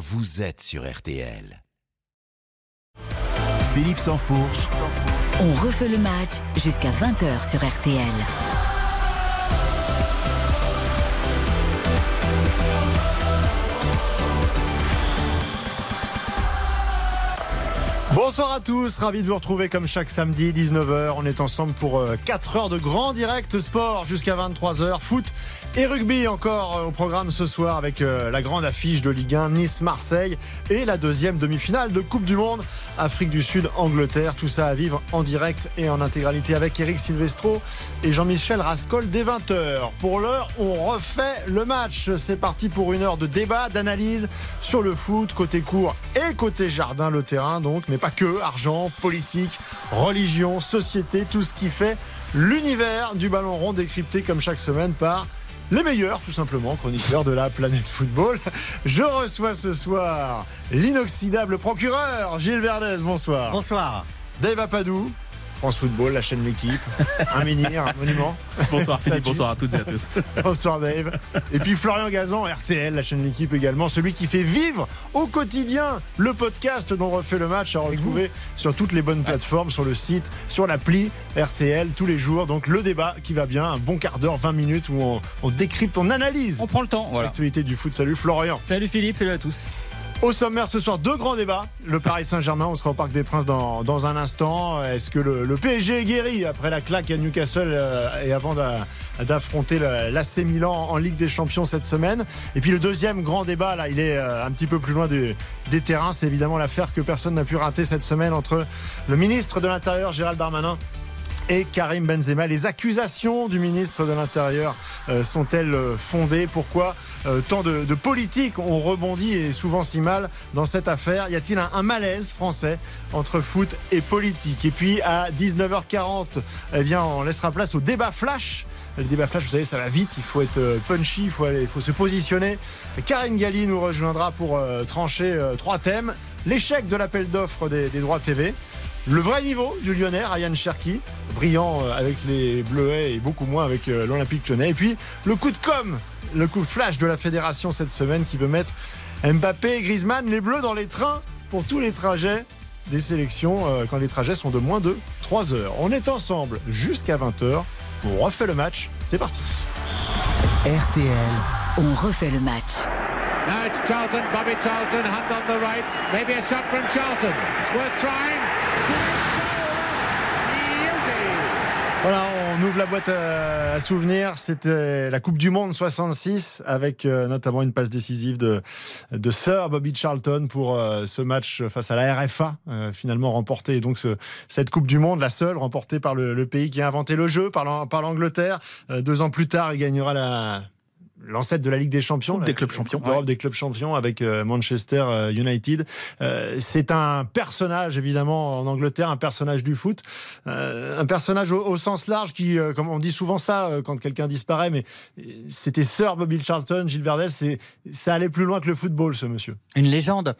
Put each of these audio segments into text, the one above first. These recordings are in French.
vous êtes sur RTL. Philippe Sansfourche. On refait le match jusqu'à 20h sur RTL. Bonsoir à tous, ravi de vous retrouver comme chaque samedi 19h. On est ensemble pour 4 heures de grand direct sport jusqu'à 23h. Foot et rugby encore euh, au programme ce soir avec euh, la grande affiche de Ligue 1 Nice-Marseille et la deuxième demi-finale de Coupe du Monde Afrique du Sud-Angleterre. Tout ça à vivre en direct et en intégralité avec Eric Silvestro et Jean-Michel Rascol dès 20h. Pour l'heure, on refait le match. C'est parti pour une heure de débat, d'analyse sur le foot, côté court et côté jardin, le terrain donc, mais pas que, argent, politique, religion, société, tout ce qui fait l'univers du ballon rond décrypté comme chaque semaine par les meilleurs, tout simplement, chroniqueurs de la planète football. Je reçois ce soir l'inoxydable procureur Gilles Verdez. Bonsoir. Bonsoir. Dave Apadou, France Football, la chaîne L'équipe, un menhir, un monument. Bonsoir Philippe, bonsoir à toutes et à tous. bonsoir Dave. Et puis Florian Gazan, RTL, la chaîne L'équipe également, celui qui fait vivre au quotidien le podcast dont on refait le match à retrouver sur toutes les bonnes plateformes, sur le site, sur l'appli RTL tous les jours. Donc le débat qui va bien, un bon quart d'heure, 20 minutes où on, on décrypte, on analyse. On prend le temps, voilà. L'actualité du foot. Salut Florian. Salut Philippe, salut à tous. Au sommaire ce soir, deux grands débats. Le Paris Saint-Germain, on sera au Parc des Princes dans, un instant. Est-ce que le, PSG est guéri après la claque à Newcastle euh, et avant d'affronter l'AC Milan en Ligue des Champions cette semaine? Et puis le deuxième grand débat, là, il est euh, un petit peu plus loin des terrains. C'est évidemment l'affaire que personne n'a pu rater cette semaine entre le ministre de l'Intérieur, Gérald Darmanin, et Karim Benzema. Les accusations du ministre de l'Intérieur euh, sont-elles fondées? Pourquoi euh, tant de, de politique ont rebondi et souvent si mal dans cette affaire? Y a-t-il un, malaise français entre foot et politique? Et puis à 19h40, eh bien, on laissera place au débat flash. Le débat flash, vous savez, ça va vite, il faut être punchy, il faut, se positionner. Karine Galli nous rejoindra pour euh, trancher euh, trois thèmes. L'échec de l'appel d'offres des droits TV, le vrai niveau du Lyonnais, Ryan Cherki, brillant avec les Bleuets et beaucoup moins avec l'Olympique Lyonnais. Et puis le coup de com, le coup de flash de la fédération cette semaine qui veut mettre Mbappé et Griezmann, les Bleus dans les trains pour tous les trajets des sélections quand les trajets sont de moins de 3 heures. On est ensemble jusqu'à 20h. On refait le match. C'est parti. RTL. On refait le match. Now it's Charlton, Bobby Charlton, hand on the right. Maybe a shot from Charlton. It's worth trying. Voilà, on ouvre la boîte à, souvenirs. C'était la Coupe du Monde 66 avec euh, notamment une passe décisive de, Sir Bobby Charlton pour euh, ce match face à la RFA, euh, finalement remporté. Donc ce, cette Coupe du Monde, la seule remportée par le, le pays qui a inventé le jeu, par l'Angleterre. deux ans plus tard, il gagnera la l'ancêtre de la Ligue des Champions, Coupe des clubs champions, des clubs champions avec euh, Manchester euh, United. Euh, c'est un personnage évidemment en Angleterre, un personnage du foot, euh, un personnage au, au, sens large qui, euh, comme on dit souvent ça quand quelqu'un disparaît, mais c'était Sir Bobby Charlton, Gilles Verdez, ça allait plus loin que le football, ce monsieur. Une légende.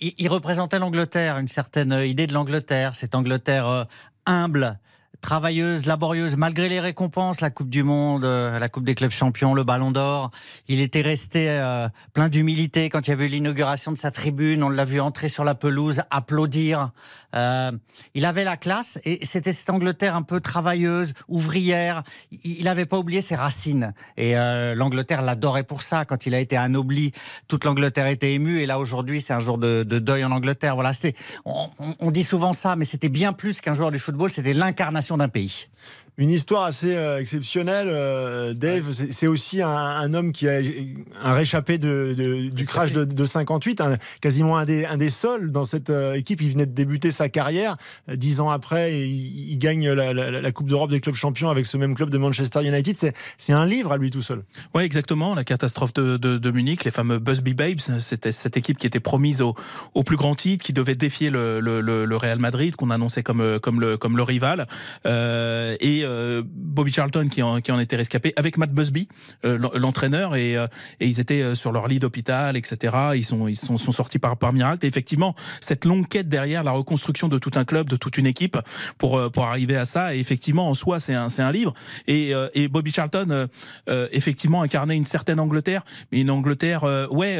Il, il représentait l'Angleterre, une certaine idée de l'Angleterre, cette Angleterre humble travailleuse, laborieuse, malgré les récompenses, la Coupe du Monde, euh, la Coupe des clubs champions, le Ballon d'Or. Il était resté euh, plein d'humilité quand il y avait eu l'inauguration de sa tribune. On l'a vu entrer sur la pelouse, applaudir. Euh, il avait la classe et c'était cette Angleterre un peu travailleuse, ouvrière. Il n'avait pas oublié ses racines et l'Angleterre l'adorait pour ça. Quand il a été anobli, toute l'Angleterre était émue et là aujourd'hui c'est un jour de, de, deuil en Angleterre. Voilà. On, on dit souvent ça, mais c'était bien plus qu'un joueur du football. C'était l'incarnation d'un pays une histoire assez euh, exceptionnelle. Euh, Dave, ouais. c'est aussi un, un, homme qui a un réchappé de, de, du crash de, de 58, un, quasiment un des, un des seuls dans cette euh, équipe. Il venait de débuter sa carrière. Dix ans après, il, il gagne la, la, la Coupe d'Europe des clubs champions avec ce même club de Manchester United. C'est un livre à lui tout seul. Oui, exactement. La catastrophe de, Munich, les fameux Busby Babes, c'était cette équipe qui était promise au, au plus grand titre, qui devait défier le, le, le Real Madrid, qu'on annonçait comme, comme, le, comme le rival. Et Bobby Charlton qui en, était rescapé avec Matt Busby, euh, l'entraîneur, et, euh, et ils étaient sur leur lit d'hôpital, etc. Ils sont sortis par miracle. Et effectivement, cette longue quête derrière la reconstruction de tout un club, de toute une équipe pour arriver à ça. Et effectivement, en soi, c'est un livre. Et, Bobby Charlton, effectivement, incarnait une certaine Angleterre, mais une Angleterre, ouais,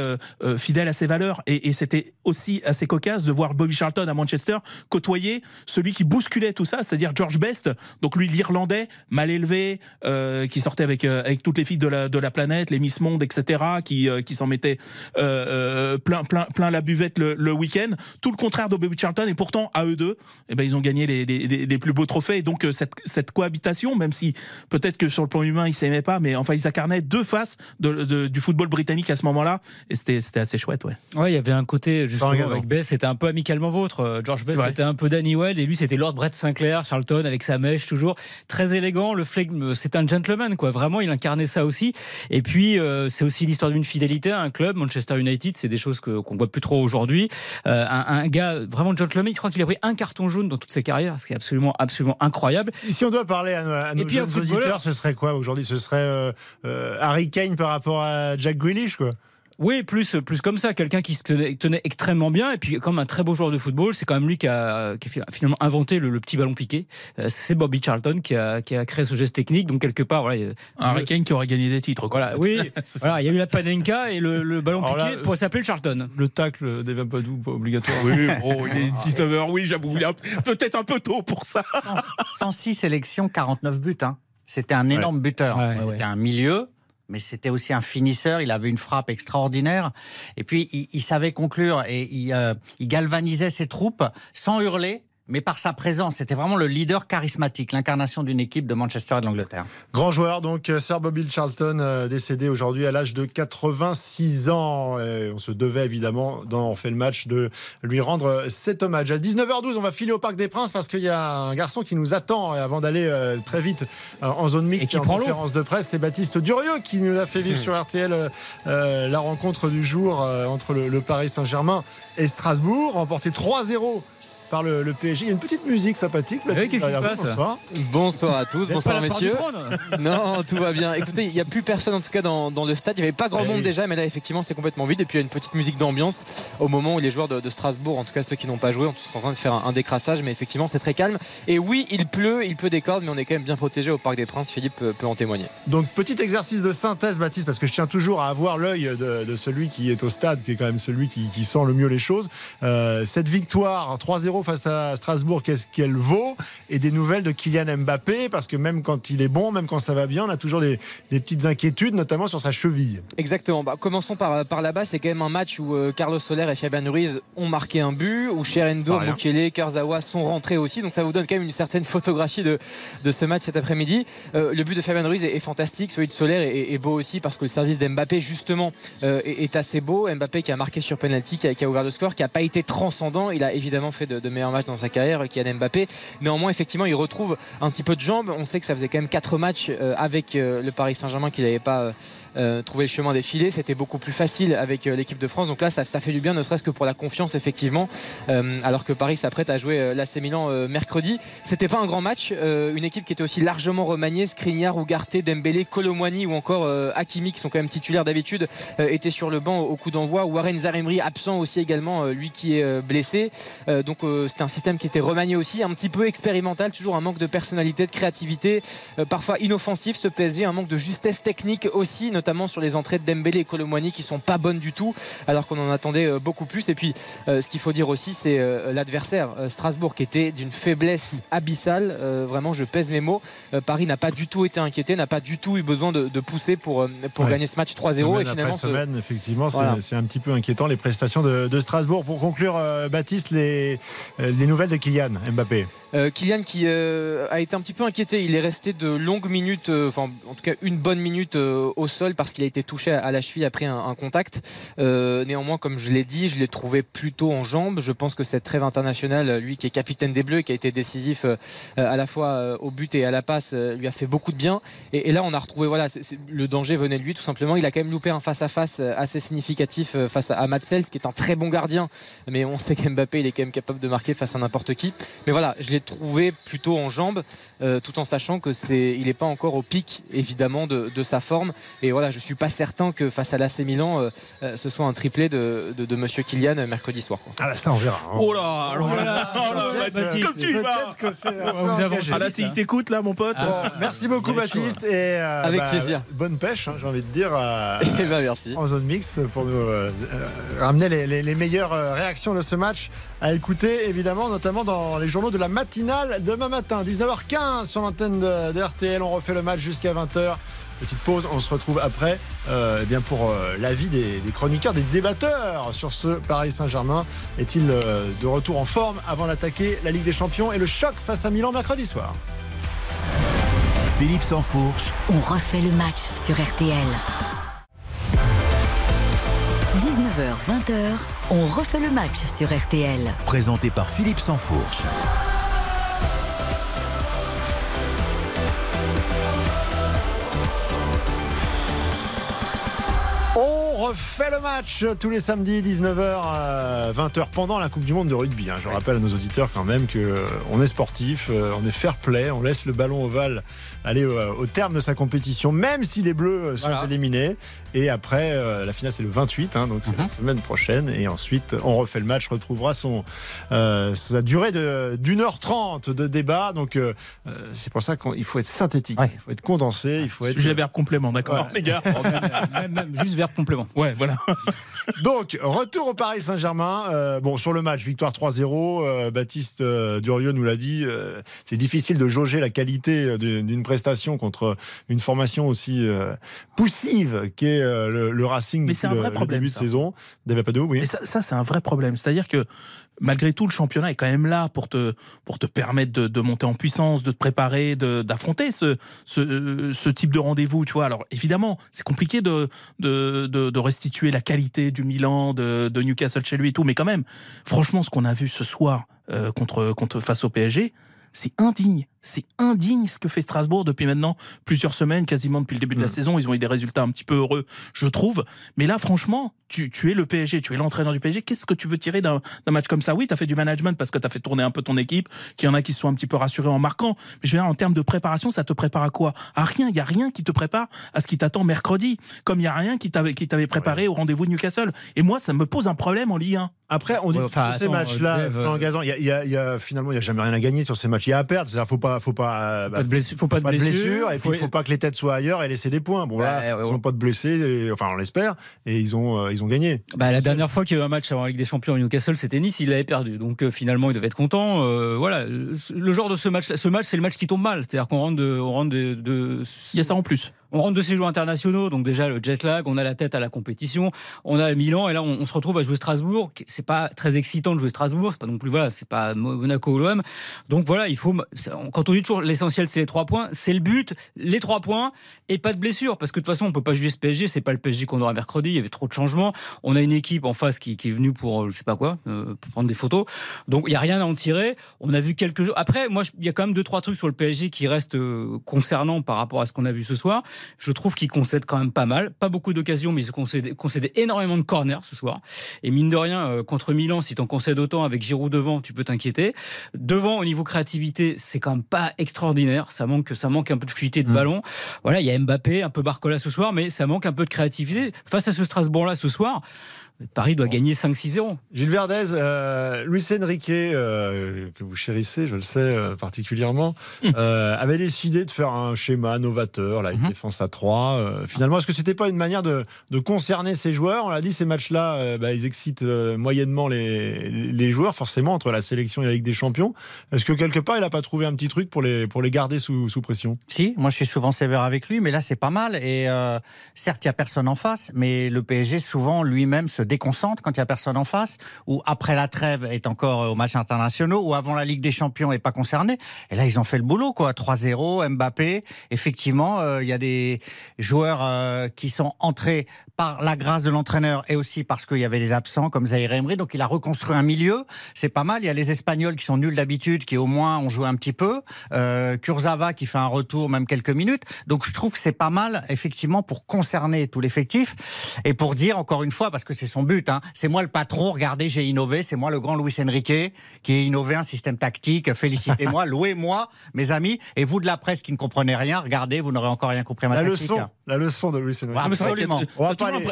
fidèle à ses valeurs. Et, et c'était aussi assez cocasse de voir Bobby Charlton à Manchester côtoyer celui qui bousculait tout ça, c'est-à-dire George Best, donc lui l'Irlandais, mal élevé, euh, qui sortait avec euh, avec toutes les filles de la de la planète, les Miss Monde, etc., qui euh, qui s'en mettait plein plein plein la buvette le, le week-end. Tout le contraire de Bobby Charlton, et pourtant à eux deux, eh ben ils ont gagné les, les, les plus beaux trophées. Et donc cette cette cohabitation, même si peut-être que sur le plan humain ils s'aimaient pas, mais enfin ils incarnaient deux faces de, de, du football britannique à ce moment-là, et c'était c'était assez chouette, ouais. Ouais, il y avait un côté justement avec Best, c'était un peu amicalement vôtre. George Best, c'était un peu Danny Wade, et lui c'était Lord Brett Sinclair, Charlton avec sa mèche toujours très élégant. Le flegme, c'est un gentleman quoi. Vraiment, il incarnait ça aussi. Et puis euh, c'est aussi l'histoire d'une fidélité à un club. Manchester United, c'est des choses que qu'on voit plus trop aujourd'hui. Euh, un, gars vraiment gentleman. Je crois qu'il a pris un carton jaune dans toute sa carrière, ce qui est absolument absolument incroyable. Si on doit parler à, nos, jeunes auditeurs, ce serait quoi aujourd'hui? Ce serait euh, Harry Kane par rapport à Jack Grealish quoi. Oui, plus, plus comme ça, quelqu'un qui se tenait, extrêmement bien et puis comme un très beau joueur de football, c'est quand même lui qui a, qui a finalement inventé le, petit ballon piqué. Euh, c'est Bobby Charlton qui a, qui a créé ce geste technique, donc quelque part, voilà. Un Harry Kane qui aurait gagné des titres. Quoi, voilà, oui, voilà, il y a eu la Panenka et le, ballon piqué pour s'appeler le Charlton. Le tacle d'Evan Padou, pas obligatoire. Oui, oh, il est 19h, oui, j'avoue, peut-être un peu tôt pour ça. 106 sélections, 49 buts. Hein. C'était un énorme buteur. C'était un milieu mais c'était aussi un finisseur. Il avait une frappe extraordinaire. Et puis, il, savait conclure et il, euh, il galvanisait ses troupes sans hurler mais par sa présence. C'était vraiment le leader charismatique, l'incarnation d'une équipe de Manchester et de l'Angleterre. Grand joueur, donc euh, Sir Bobby Charlton, euh, décédé aujourd'hui à l'âge de 86 ans. on se devait évidemment, dans On fait le match, de lui rendre cet hommage. À 19h12, on va filer au Parc des Princes parce qu'il y a un garçon qui nous attend avant d'aller euh, très vite en zone mixte et, en conférence de presse. C'est Baptiste Durieux qui nous a fait vivre hmm. sur RTL la rencontre du jour entre le, le Paris Saint-Germain et Strasbourg, remporté 3-0 par le, PSG. Il y a une petite musique sympathique. Qu'est-ce qui se passe bonsoir. bonsoir. à tous, bonsoir messieurs. non, tout va bien. Écoutez, il n'y a plus personne en tout cas dans, le stade. Il n'y avait pas grand monde déjà, mais là effectivement c'est complètement vide. Et puis il y a une petite musique d'ambiance au moment où les joueurs de, Strasbourg, en tout cas ceux qui n'ont pas joué, sont en train de faire un, décrassage. Mais effectivement c'est très calme. Et oui, il pleut, il pleut des cordes, mais on est quand même bien protégé au Parc des Princes. Philippe peut, en témoigner. Donc petit exercice de synthèse, Baptiste, parce que je tiens toujours à avoir l'œil de, celui qui est au stade, qui est quand même celui qui, sent le mieux les choses. Euh, cette victoire 3-0 face à Strasbourg qu'est-ce qu'elle vaut et des nouvelles de Kylian Mbappé parce que même quand il est bon, même quand ça va bien, on a toujours des, petites inquiétudes, notamment sur sa cheville. Exactement. Bah, commençons par, par là-bas. C'est quand même un match où euh, Carlos Soler et Fabian Ruiz ont marqué un but, où Sherendo, Mukele, Kurzawa sont rentrés aussi. Donc ça vous donne quand même une certaine photographie de, de ce match cet après-midi. Euh, le but de Fabian Ruiz est, fantastique. Celui de Soler est, beau aussi parce que le service d'Mbappé, justement, euh, est, assez beau. Mbappé qui a marqué sur penalty, qui a, ouvert le score, qui n'a pas été transcendant. Il a évidemment fait de, de meilleurs matchs dans sa carrière Kylian Mbappé. Néanmoins, effectivement, il retrouve un petit peu de jambes. On sait que ça faisait quand même 4 matchs euh, avec euh, le Paris Saint-Germain qu'il n'avait pas euh, trouver le chemin des filets. C'était beaucoup plus facile avec euh, l'équipe de France. Donc là, ça, fait du bien, ne serait-ce que pour la confiance, effectivement. Euh, alors que Paris s'apprête à jouer l'AC Milan mercredi. C'était pas un grand match. une équipe qui était aussi largement remaniée. Skriniar, Ougarté, Dembélé, Colomwani ou encore Hakimi, qui sont quand même titulaires d'habitude, étaient sur le banc au coup d'envoi. Warren Zaremri, absent aussi également, lui qui est blessé. donc c'était un système qui était remanié aussi, un petit peu expérimental, toujours un manque de personnalité, de créativité, parfois inoffensif ce PSG, un manque de justesse technique aussi, notamment notamment sur les entrées de Dembélé et Colomwani qui sont pas bonnes du tout, alors qu'on en attendait euh, beaucoup plus. Et puis, euh, ce qu'il faut dire aussi, c'est euh, l'adversaire, Strasbourg, qui était d'une faiblesse abyssale. vraiment, je pèse mes mots. Paris n'a pas du tout été inquiété, n'a pas du tout eu besoin de, pousser pour, pour gagner ce match 3-0. Et finalement, semaine, effectivement, c'est un petit peu inquiétant les prestations de, Strasbourg. Pour conclure, Baptiste, les, les nouvelles de Kylian Mbappé. Kylian qui a été un petit peu inquiété. Il est resté de longues minutes, enfin en tout cas une bonne minute au sol parce qu'il a été touché à la cheville après un, contact. néanmoins, comme je l'ai dit, je l'ai trouvé plutôt en jambes. Je pense que cette trêve internationale, lui qui est capitaine des Bleus, qui a été décisif à la fois au but et à la passe, lui a fait beaucoup de bien. Et, là, on a retrouvé, voilà, le danger venait de lui tout simplement. Il a quand même loupé un face-à-face assez significatif face à, Matsels, qui est un très bon gardien. Mais on sait qu'Mbappé, il est quand même capable de marquer face à n'importe qui. Mais voilà, je l'ai trouvé plutôt en jambes, tout en sachant que c'est, il n'est pas encore au pic, évidemment, de, sa forme. Et voilà, je suis pas certain que face à l'AC Milan, ce soit un triplé de, de, Monsieur Kylian mercredi soir. Ah là, ça on verra. Hein. Oh là, alors là, comme tu vas. Ah là, s'il t'écoute là, mon pote. merci beaucoup, Baptiste. Et avec bah, plaisir. Bonne pêche, hein, j'ai envie de dire. et bah, merci. En zone mix pour nous ramener les, les meilleures réactions de ce match à écouter évidemment, notamment dans les journaux de la matinale demain matin, 19h15 sur l'antenne de, RTL. On refait le match jusqu'à 20h. Petite pause, on se retrouve après euh, eh bien pour euh, l'avis des, chroniqueurs, des débatteurs sur ce Paris Saint-Germain. Est-il euh, de retour en forme avant d'attaquer la Ligue des Champions et le choc face à Milan mercredi soir? Philippe Sansfourche. On refait le match sur RTL. 19h, 20h, on refait le match sur RTL. Présenté par Philippe Sansfourche. Refait le match tous les samedis 19h 20h pendant la Coupe du monde de rugby. Hein. Je rappelle à nos auditeurs quand même que euh, on est sportif, euh, on est fair play, on laisse le ballon ovale aller euh, au, terme de sa compétition, même si les Bleus sont éliminés. Et après, la finale c'est le 28, hein, donc c'est la mhm. semaine prochaine. Et ensuite, on refait le match, retrouvera son sa durée d'une heure trente de débat. Donc c'est pour ça qu'il faut être synthétique, il faut être condensé, il faut être. Sujet verbe complément, d'accord, les gars. juste verbe complément. Ouais, voilà. Donc, retour au Paris Saint-Germain. Euh, bon, sur le match, victoire 3-0. Euh, Baptiste euh, Durieux nous l'a dit. c'est difficile de jauger la qualité d'une prestation contre une formation aussi poussive qu'est le, Racing Mais c'est un vrai problème, début de saison. oui. ça, ça c'est un vrai problème. C'est-à-dire que malgré tout, le championnat est quand même là pour te, pour te permettre de, de monter en puissance, de te préparer, d'affronter ce, ce, ce, type de rendez-vous. Tu vois, alors évidemment, c'est compliqué de, de, de, restituer la qualité du Milan, de, de Newcastle chez lui et tout, mais quand même, franchement, ce qu'on a vu ce soir euh, contre, contre face au PSG, c'est indigne. C'est indigne ce que fait Strasbourg depuis maintenant plusieurs semaines, quasiment depuis le début de la mm. saison. Ils ont eu des résultats un petit peu heureux, je trouve. Mais là, franchement, tu, tu es le PSG, tu es l'entraîneur du PSG. Qu'est-ce que tu veux tirer d'un match comme ça? Oui, tu as fait du management parce que tu as fait tourner un peu ton équipe, qu'il y en a qui se sont un petit peu rassurés en marquant. Mais je veux dire, en termes de préparation, ça te prépare à quoi? À rien. Il y a rien qui te prépare à ce qui t'attend mercredi. Comme il y a rien qui t'avait qui t'avait préparé au rendez-vous de Newcastle. Et moi, ça me pose un problème en Ligue 1. Après, on dit que ces matchs-là, euh, il y, a, y a, finalement, il y a jamais rien à gagner sur ces matchs. Il y a à perdre. Il faut pas, faut pas, pas de blessure, faut pas de blessure, et puis il faut pas que les têtes soient ailleurs et laisser des points. Bon là, ils n'ont pas de blessés, enfin on l'espère, et ils ont, euh, ils ont gagné. Bah, la dernière fois qu'il y a eu un match avant Ligue des Champions à Newcastle, c'était Nice, il l'avait perdu. Donc euh, finalement, il devait être content. voilà, le genre de ce match, ce match, c'est le match qui tombe mal. C'est-à-dire qu'on rentre de, on rentre de, Il y a ça en plus. On rentre de séjours internationaux, donc déjà le jet lag, on a la tête à la compétition, on a Milan et là on, se retrouve à jouer Strasbourg. C'est pas très excitant de jouer Strasbourg, c'est pas non plus voilà, c'est pas Monaco ou l'OM. Donc voilà, il faut quand on dit toujours l'essentiel c'est les trois points, c'est le but, les trois points et pas de blessure parce que de toute façon on peut pas jouer ce PSG, c'est pas le PSG qu'on aura mercredi, il y avait trop de changements. On a une équipe en face qui, est venue pour je sais pas quoi, euh, pour prendre des photos. Donc il y a rien à en tirer. On a vu quelques jours. Après moi il y a quand même deux trois trucs sur le PSG qui restent euh, concernants par rapport à ce qu'on a vu ce soir. Je trouve qu'il concède quand même pas mal. Pas beaucoup d'occasions, mais il concède, concède énormément de corners ce soir. Et mine de rien, euh, contre Milan, si t'en concèdes autant avec Giroud devant, tu peux t'inquiéter. Devant, au niveau créativité, c'est quand même pas extraordinaire. Ça manque, ça manque un peu de fluidité de mmh. ballon. Voilà, il y a Mbappé, un peu Barcola ce soir, mais ça manque un peu de créativité. Face à ce Strasbourg-là ce soir, Paris doit gagner 5-6-0. Gilles Verdez, euh, Luis Enrique, euh, que vous chérissez, je le sais euh, particulièrement, hum. euh, avait décidé de faire un schéma novateur, hum. défense à 3. finalement, est-ce que c'était pas une manière de, de concerner ces joueurs? On l'a dit, ces matchs-là, bah, ils excitent moyennement les, les, joueurs, forcément, entre la sélection et la Ligue des Champions. Est-ce que quelque part, il n'a pas trouvé un petit truc pour les, pour les garder sous, sous pression? Si, moi je suis souvent sévère avec lui, mais là c'est pas mal. Et certes, il n'y a personne en face, mais le PSG souvent lui-même se déconcentre quand il y a personne en face, ou après la trêve est encore au match internationaux, ou avant la Ligue des Champions est pas concerné. Et là, ils ont fait le boulot, quoi. 3-0, Mbappé. Effectivement, euh, il y a des joueurs euh, qui sont entrés par la grâce de l'entraîneur et aussi parce qu'il y avait des absents comme Zaire Emery. Donc il a reconstruit un milieu. C'est pas mal. Il y a les Espagnols qui sont nuls d'habitude, qui au moins ont joué un petit peu. Euh, qui fait un retour, même quelques minutes. Donc je trouve que c'est pas mal, effectivement, pour concerner tout l'effectif et pour dire encore une fois, parce que c'est son but, hein, c'est moi le patron. Regardez, j'ai innové. C'est moi le grand Luis Enrique qui a innové un système tactique. Félicitez-moi, louez-moi, mes amis. Et vous de la presse qui ne comprenez rien, regardez, vous n'aurez encore rien compris à ma la tactique. Leçon, la leçon de Luis Enrique. Absolument.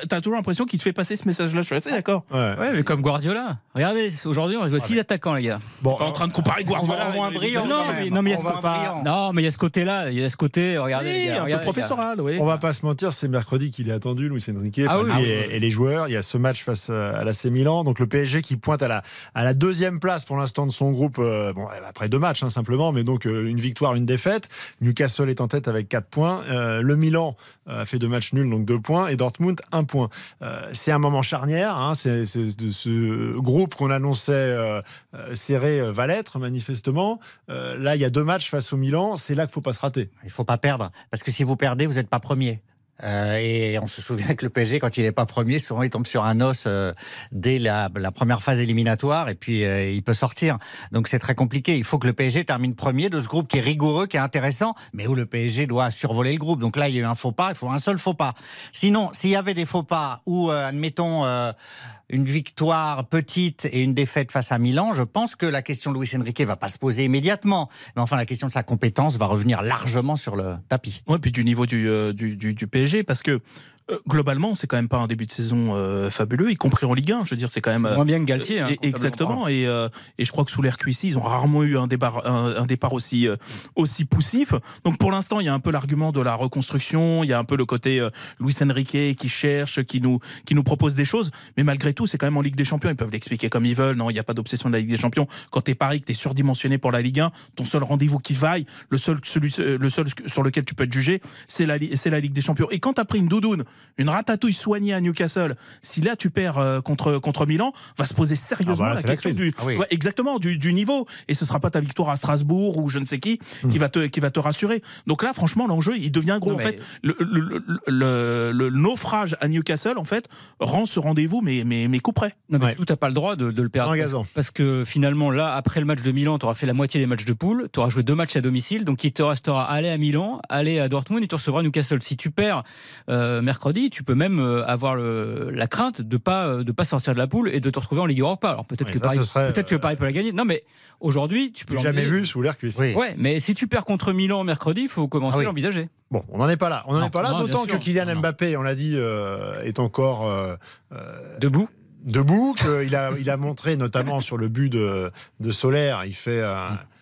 T'as toujours l'impression qu'il te fait passer ce message-là. Je suis assez d'accord. Ouais, mais comme Guardiola. Regardez, aujourd'hui, on joue 6 attaquants, les gars. Bon, pas en train de comparer Guardiola. moins brillant. Non, mais, non, mais il y a ce pas... non, mais il y a ce côté-là. Il y a ce côté, regardez. Oui, gars, un regardez, peu professoral, oui. On va pas se mentir, c'est mercredi qu'il est attendu, Luis Enrique, Ah oui, et les joueurs. Il y a ce match face à l'AC Milan. Donc le PSG qui pointe à la, deuxième place pour l'instant de son groupe. euh, bon, après deux matchs hein, simplement, mais donc euh, une victoire, une défaite. Newcastle est en tête avec 4 points. Euh, le Milan euh, a fait deux matchs nuls, donc 2 points. Et Dortmund, 1 point. Euh, c'est un moment charnière. Hein, de ce groupe qu'on annonçait euh, euh, serré euh, va l'être, manifestement. Euh, là, il y a deux matchs face au Milan. C'est là qu'il faut pas se rater. Il faut pas perdre, parce que si vous perdez, vous n'êtes pas premier. Euh, et on se souvient que le PSG, quand il n'est pas premier, souvent il tombe sur un os euh, dès la, la première phase éliminatoire et puis euh, il peut sortir. Donc c'est très compliqué. Il faut que le PSG termine premier de ce groupe qui est rigoureux, qui est intéressant, mais où le PSG doit survoler le groupe. Donc là, il y a eu un faux pas. Il faut un seul faux pas. Sinon, s'il y avait des faux pas ou euh, admettons euh, une victoire petite et une défaite face à Milan, je pense que la question de Luis Enrique va pas se poser immédiatement. Mais enfin, la question de sa compétence va revenir largement sur le tapis. Ouais, puis du niveau du, euh, du, du, du PSG, parce que globalement, c'est quand même pas un début de saison euh, fabuleux, y compris en Ligue 1. Je veux dire, c'est quand même. Moins bien que Galtier. hein, et- exactement. Et, euh, et je crois que sous l'air Cuissi, ils ont rarement eu un départ, un, un départ aussi, euh, aussi poussif. Donc pour l'instant, il y a un peu l'argument de la reconstruction. Il y a un peu le côté euh, Luis Enrique qui cherche, qui nous, qui nous propose des choses. Mais malgré tout, c'est quand même en Ligue des Champions. Ils peuvent l'expliquer comme ils veulent. Non, il n'y a pas d'obsession de la Ligue des Champions. Quand t'es Paris, que t'es surdimensionné pour la Ligue 1, ton seul rendez-vous qui vaille, le seul, celui, euh, le seul sur lequel tu peux être jugé, c'est la, c'est la Ligue des Champions. Et quand t'as pris une doudoune, une ratatouille soignée à Newcastle, si là tu perds euh, contre, contre Milan, va se poser sérieusement Ah bah là, la question du, Ah oui. Ouais, exactement, du, du niveau. Et ce sera pas ta victoire à Strasbourg ou je ne sais qui qui va te qui va te rassurer. Donc là, franchement, l'enjeu il devient gros. Non, en mais- fait, le, le, le, le- le naufrage à Newcastle en fait rend ce rendez-vous mais mais mais coup près. Non, mais Ouais. surtout, t'as pas le droit de, de le perdre. En. Parce que finalement, là, après le match de Milan, tu auras fait la moitié des matchs de poule, tu auras joué deux matchs à domicile, donc il te restera aller à Milan, aller à Dortmund et tu recevras Newcastle. Si tu perds euh, mercredi, tu peux même euh, avoir le, la crainte de pas euh, de pas sortir de la poule et de te retrouver en Ligue Europa. Alors peut-être que ça, Paris, ce serait, peut-être que euh, Paris peut la gagner. Non, mais aujourd'hui, tu peux Jamais vu sous l'air Cuissi. Oui. Ouais, mais si tu perds contre Milan mercredi, il faut commencer Ah oui. à l'envisager. Bon, on n'en est pas là. On n'en est pas là, d'autant que. Kylian. Mbappé, on l'a dit, euh, est encore euh, euh, Debout. debout. qu'il a, il a montré notamment sur le but de, de Solaire, il fait. un- il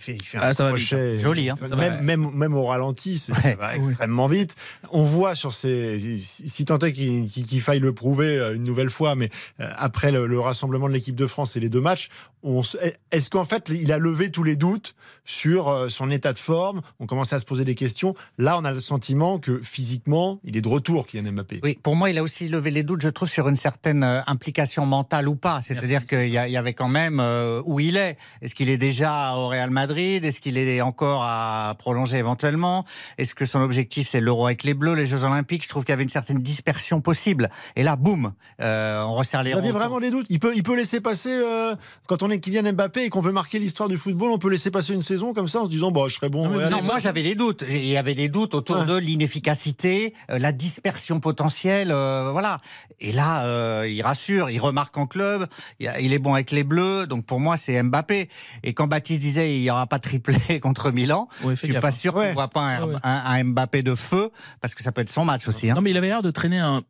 fait, il fait un Ah, ça va vite, crochet. Joli, hein. Même, Ça va, ouais. même, même au ralenti, c'est- ça va extrêmement vite. On voit sur ces. Si tant est qu'il faille le prouver euh, une nouvelle fois, mais euh, après le, le rassemblement de l'équipe de France et les deux matchs, on se- est-ce qu'en fait, il a levé tous les doutes sur euh, son état de forme? On commençait à se poser des questions. Là, on a le sentiment que physiquement, il est de retour, Kylian Mbappé. Oui, pour moi, il a aussi levé les doutes, je trouve, sur une certaine implication mentale ou pas. C'est-à-dire qu'il y, avait quand même euh, où il est. Est-ce qu'il est déjà au Real Madrid? Est-ce qu'il est encore à prolonger éventuellement? Est-ce que son objectif, c'est l'Euro avec les Bleus, les Jeux Olympiques? Je trouve qu'il y avait une certaine dispersion possible. Et là, boum, euh, on resserre les Vous aviez rangs. vraiment des doutes il peut, il peut laisser passer, euh, quand on est Kylian Mbappé et qu'on veut marquer l'histoire du football, on peut laisser passer une saison comme ça en se disant, bon, je serais bon. Non, ouais, allez, moi j'avais des doutes. Il y avait des doutes autour Ouais. de l'inefficacité, euh, la dispersion potentielle, euh, voilà. Et là, euh, il rassure, il remarque en club, il est bon avec les Bleus, donc pour moi c'est Mbappé. Et quand Baptiste disait il y aura pas triplé contre Milan, Ouais, je suis gaffe, pas hein. sûr Ouais. qu'on voit pas un, Ouais, ouais. un- un Mbappé de feu, parce que ça peut être son match aussi. hein. Non mais il avait l'air de traîner un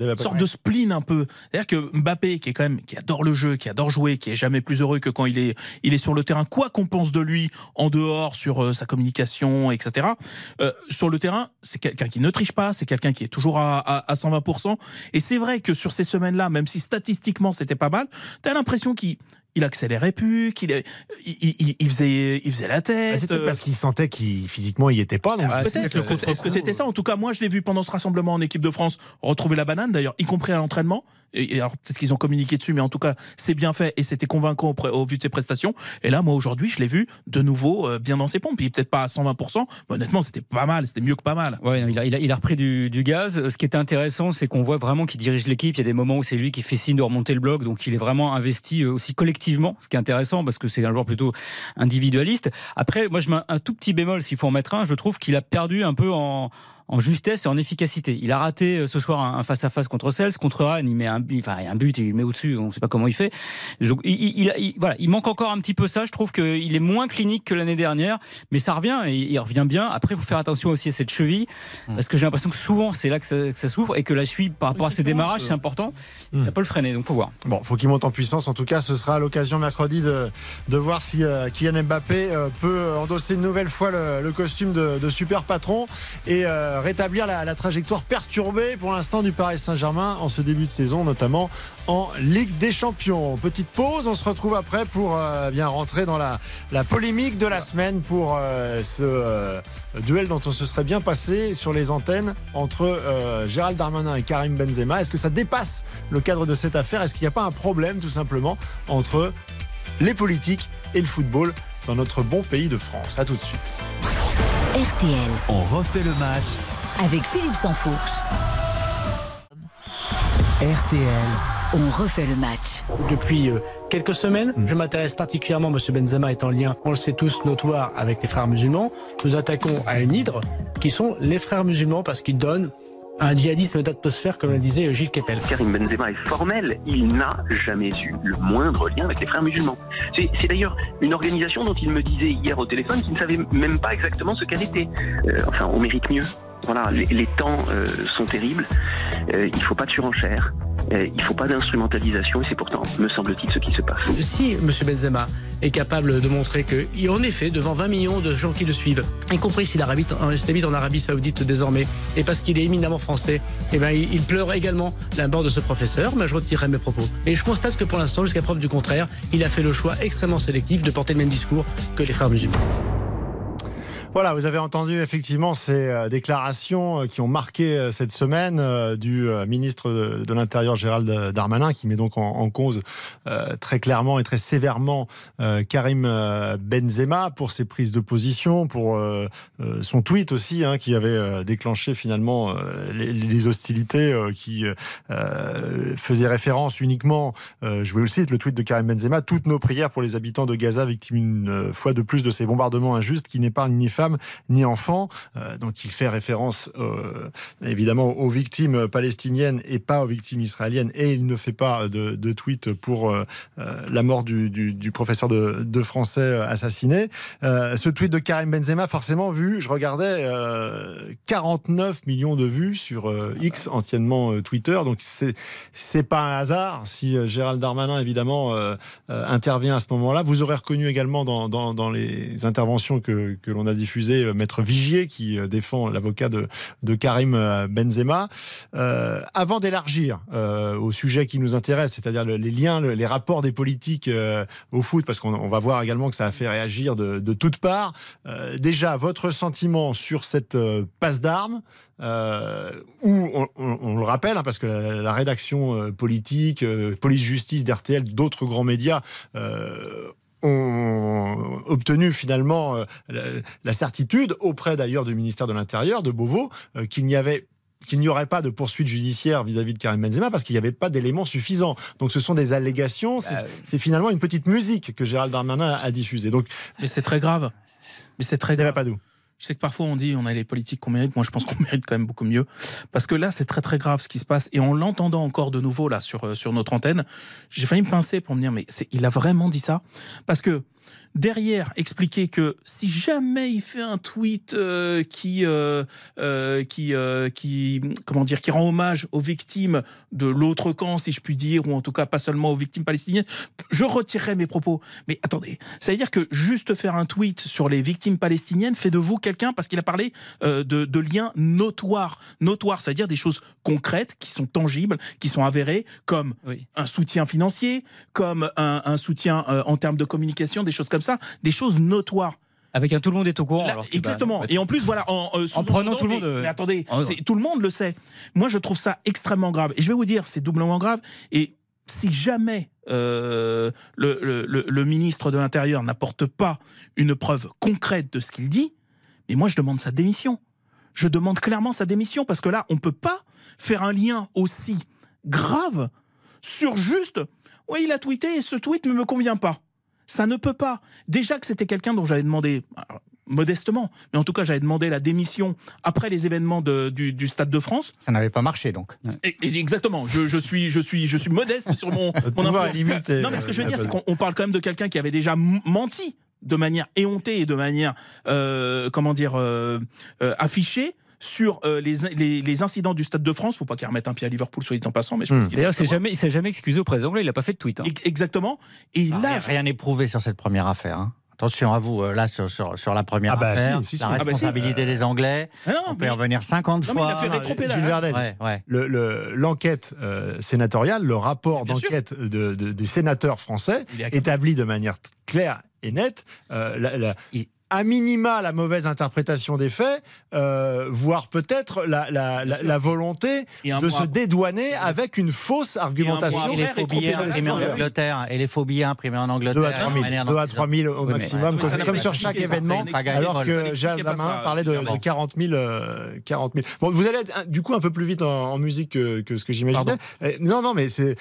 une sorte de spleen un peu. C'est-à-dire que Mbappé, qui est quand même, qui adore le jeu, qui adore jouer, qui est jamais plus heureux que quand il est, il est sur le terrain, quoi qu'on pense de lui en dehors sur euh, sa communication, etc. euh, sur le terrain, c'est quelqu'un qui ne triche pas, c'est quelqu'un qui est toujours à, à, à 120%. Et c'est vrai que sur ces semaines-là, même si statistiquement c'était pas mal, t'as l'impression qu'il il accélérait plus, qu'il il, il, il faisait, il faisait la Ah, tête. Peut-être euh, parce qu'il sentait qu'il physiquement il était pas. Donc Ah, peut-être est-ce que c'était ça En tout cas, moi, je l'ai vu pendant ce rassemblement en équipe de France retrouver la banane. D'ailleurs, y compris à l'entraînement. Et, alors peut-être qu'ils ont communiqué dessus, mais en tout cas, c'est bien fait et c'était convaincant au, au, vu de ses prestations. Et là, moi aujourd'hui, je l'ai vu de nouveau euh, bien dans ses pompes. Il peut-être pas à 120%, mais honnêtement, c'était pas mal, c'était mieux que pas mal. Ouais, il, a, il, a, repris du, du, gaz. Ce qui est intéressant, c'est qu'on voit vraiment qu'il dirige l'équipe. Il y a des moments où c'est lui qui fait signe de remonter le bloc, donc il est vraiment investi euh, aussi collectivement, ce qui est intéressant parce que c'est un joueur plutôt individualiste. Après, moi, je mets un tout petit bémol s'il faut en mettre un. Je trouve qu'il a perdu un peu en en justesse et en efficacité. Il a raté euh, ce soir un face à face contre Cels, contre Rennes, il met un but, enfin un but, il met au-dessus, on ne sait pas comment il fait. Donc, il, il, voilà, il manque encore un petit peu ça. Je trouve qu'il est moins clinique que l'année dernière, mais ça revient et il revient bien. Après, il faut faire attention aussi à cette cheville, mmh. parce que j'ai l'impression que souvent c'est là que ça, que ça, s'ouvre et que la cheville, par rapport à ses démarrages, c'est important. Mmh. Ça peut le freiner, donc faut voir. Bon, faut qu'il monte en puissance. En tout cas, ce sera l'occasion mercredi de, de voir si euh, Kylian Mbappé euh, peut endosser une nouvelle fois le, le costume de, de, super patron et euh, rétablir la, trajectoire perturbée pour l'instant du Paris Saint-Germain en ce début de saison, notamment en Ligue des Champions. Petite pause, on se retrouve après pour euh, bien rentrer dans la, polémique de la semaine pour euh, ce euh, duel dont on se serait bien passé sur les antennes entre euh, Gérald Darmanin et Karim Benzema. Est-ce que ça dépasse le cadre de cette affaire? Est-ce qu'il n'y a pas un problème tout simplement entre les politiques et le football dans notre bon pays de France? A tout de suite. RTL. On refait le match avec Philippe Sansfourche. RTL. On refait le match. Depuis euh, quelques semaines, je m'intéresse particulièrement, M. Benzema est en lien, on le sait tous, notoire avec les frères musulmans. Nous attaquons à une hydre qui sont les frères musulmans parce qu'ils donnent un djihadisme d'atmosphère, comme le disait Gilles Kepel. Karim Benzema est formel, il n'a jamais eu le moindre lien avec les frères musulmans. C'est d'ailleurs une organisation dont il me disait hier au téléphone qu'il ne savait même pas exactement ce qu'elle était. Euh, enfin, on mérite mieux. Voilà, les, temps euh, sont terribles. Euh, il ne faut pas de surenchère. Euh, il ne faut pas d'instrumentalisation et c'est pourtant, me semble-t-il, ce qui se passe. Si M. Benzema est capable de montrer que, en effet, devant 20 millions de gens qui le suivent, y compris s'il habite en Arabie Saoudite désormais, et parce qu'il est éminemment français, eh ben, il pleure également la mort de ce professeur, mais je retirerai mes propos. Et je constate que pour l'instant, jusqu'à preuve du contraire, il a fait le choix extrêmement sélectif de porter le même discours que les frères musulmans. Voilà, vous avez entendu effectivement ces euh, déclarations euh, qui ont marqué euh, cette semaine du ministre de l'Intérieur Gérald Darmanin, qui met donc en, cause très clairement et très sévèrement Karim Benzema pour ses prises de position, pour son tweet aussi, hein, qui avait déclenché finalement les, hostilités, qui faisait référence uniquement, je vais aussi le tweet de Karim Benzema, toutes nos prières pour les habitants de Gaza victimes une fois de plus de ces bombardements injustes qui n'épargnent ni femmes ni enfants. Euh, donc il fait référence euh, évidemment aux victimes palestiniennes et pas aux victimes israéliennes. Et il ne fait pas de, tweet pour euh, la mort du, professeur de, français assassiné. ce tweet de Karim Benzema, forcément vu, je regardais 49 millions de vues sur X, anciennement Twitter. Donc c'est c'est pas un hasard si Gérald Darmanin évidemment intervient à ce moment-là. Vous aurez reconnu également dans les interventions que, que l'on a diffusées euh, Maître Vigier, qui euh, défend l'avocat de, Karim euh, Benzema. Avant d'élargir au sujet qui nous intéresse, c'est-à-dire les liens, les rapports des politiques au foot, parce qu'on va voir également que ça a fait réagir de, de toutes parts. déjà, votre sentiment sur cette passe d'armes où on, le rappelle, hein, parce que la, rédaction politique, police-justice d'RTL, d'autres grands médias ont obtenu finalement euh, la, certitude, auprès d'ailleurs du ministère de l'Intérieur, de Beauvau, euh, qu'il n'y avait qu'il n'y aurait pas de poursuite judiciaire vis-à-vis de Karim Benzema parce qu'il n'y avait pas d'éléments suffisants. Donc ce sont des allégations, c'est bah finalement une petite musique que Gérald Darmanin a diffusée. Donc, Mais c'est très grave. Mais c'est très grave. Pas d'où. Je sais que parfois on dit on a les politiques qu'on mérite. Moi, je pense qu'on mérite quand même beaucoup mieux parce que là, c'est très très grave ce qui se passe. Et en l'entendant encore de nouveau là sur sur notre antenne, j'ai failli me pincer pour me dire mais il a vraiment dit ça? Parce que derrière expliquer que si jamais il fait un tweet euh, qui euh, euh, qui qui comment dire qui rend hommage aux victimes de l'autre camp si je puis dire ou en tout cas pas seulement aux victimes palestiniennes je retirerai mes propos. Mais attendez ça veut dire que juste faire un tweet sur les victimes palestiniennes fait de vous quelqu'un parce qu'il a parlé de, de liens notoires. Notoires ça veut dire des choses concrètes qui sont tangibles qui sont avérées comme oui. un soutien financier comme un, un soutien en termes de communication des choses comme ça, des choses notoires. Avec un tout le monde est au courant. exactement. Et en plus, voilà, en, en prenant tout le monde. Mais, attendez, tout le monde le sait. Moi, je trouve ça extrêmement grave. Et je vais vous dire, c'est doublement grave. Et si jamais le, le, le, ministre de l'Intérieur n'apporte pas une preuve concrète de ce qu'il dit, mais moi, je demande sa démission. Je demande clairement sa démission parce que là, on ne peut pas faire un lien aussi grave sur juste oui, il a tweeté et ce tweet ne me convient pas. Ça ne peut pas. Déjà que c'était quelqu'un dont j'avais demandé, modestement, mais en tout cas j'avais demandé la démission après les événements du, Stade de France. Ça n'avait pas marché donc. exactement. Je, suis, je, suis, je suis modeste sur mon, mon Non mais ce que je veux dire c'est qu'on parle quand même de quelqu'un qui avait déjà menti de manière éhontée et de manière, euh, comment dire, euh, euh, affichée sur euh, les, les, incidents du Stade de France. Faut pas qu'il remette un pied à Liverpool, soit dit en passant. Mais je hmm. D'ailleurs, jamais, il s'est jamais excusé auprès des Anglais. Il n'a pas fait de tweet. Hein. Exactement. Et ah, là, rien n'est prouvé sur cette première affaire. Hein. Attention à vous, euh, là, sur, sur, la première ah bah affaire, la ah bah responsabilité des Anglais, ah on peut y revenir 50 fois. il a fait L'enquête euh, sénatoriale, le rapport d'enquête de, des sénateurs français établit de manière claire et nette la, à minima la mauvaise interprétation des faits, euh, voire peut-être la, la, la, volonté de se dédouaner avec une fausse argumentation. Et, les faux billets imprimés en Angleterre, et les faux billets imprimés en Angleterre. 2 à 3 000, 2 à 3 000 au maximum, comme, sur chaque événement, alors que Gérald Damin parlait de, 40 000. 40 000. Bon, vous allez être du coup un peu plus vite en, musique que, que, ce que j'imaginais. Non, non, mais c'est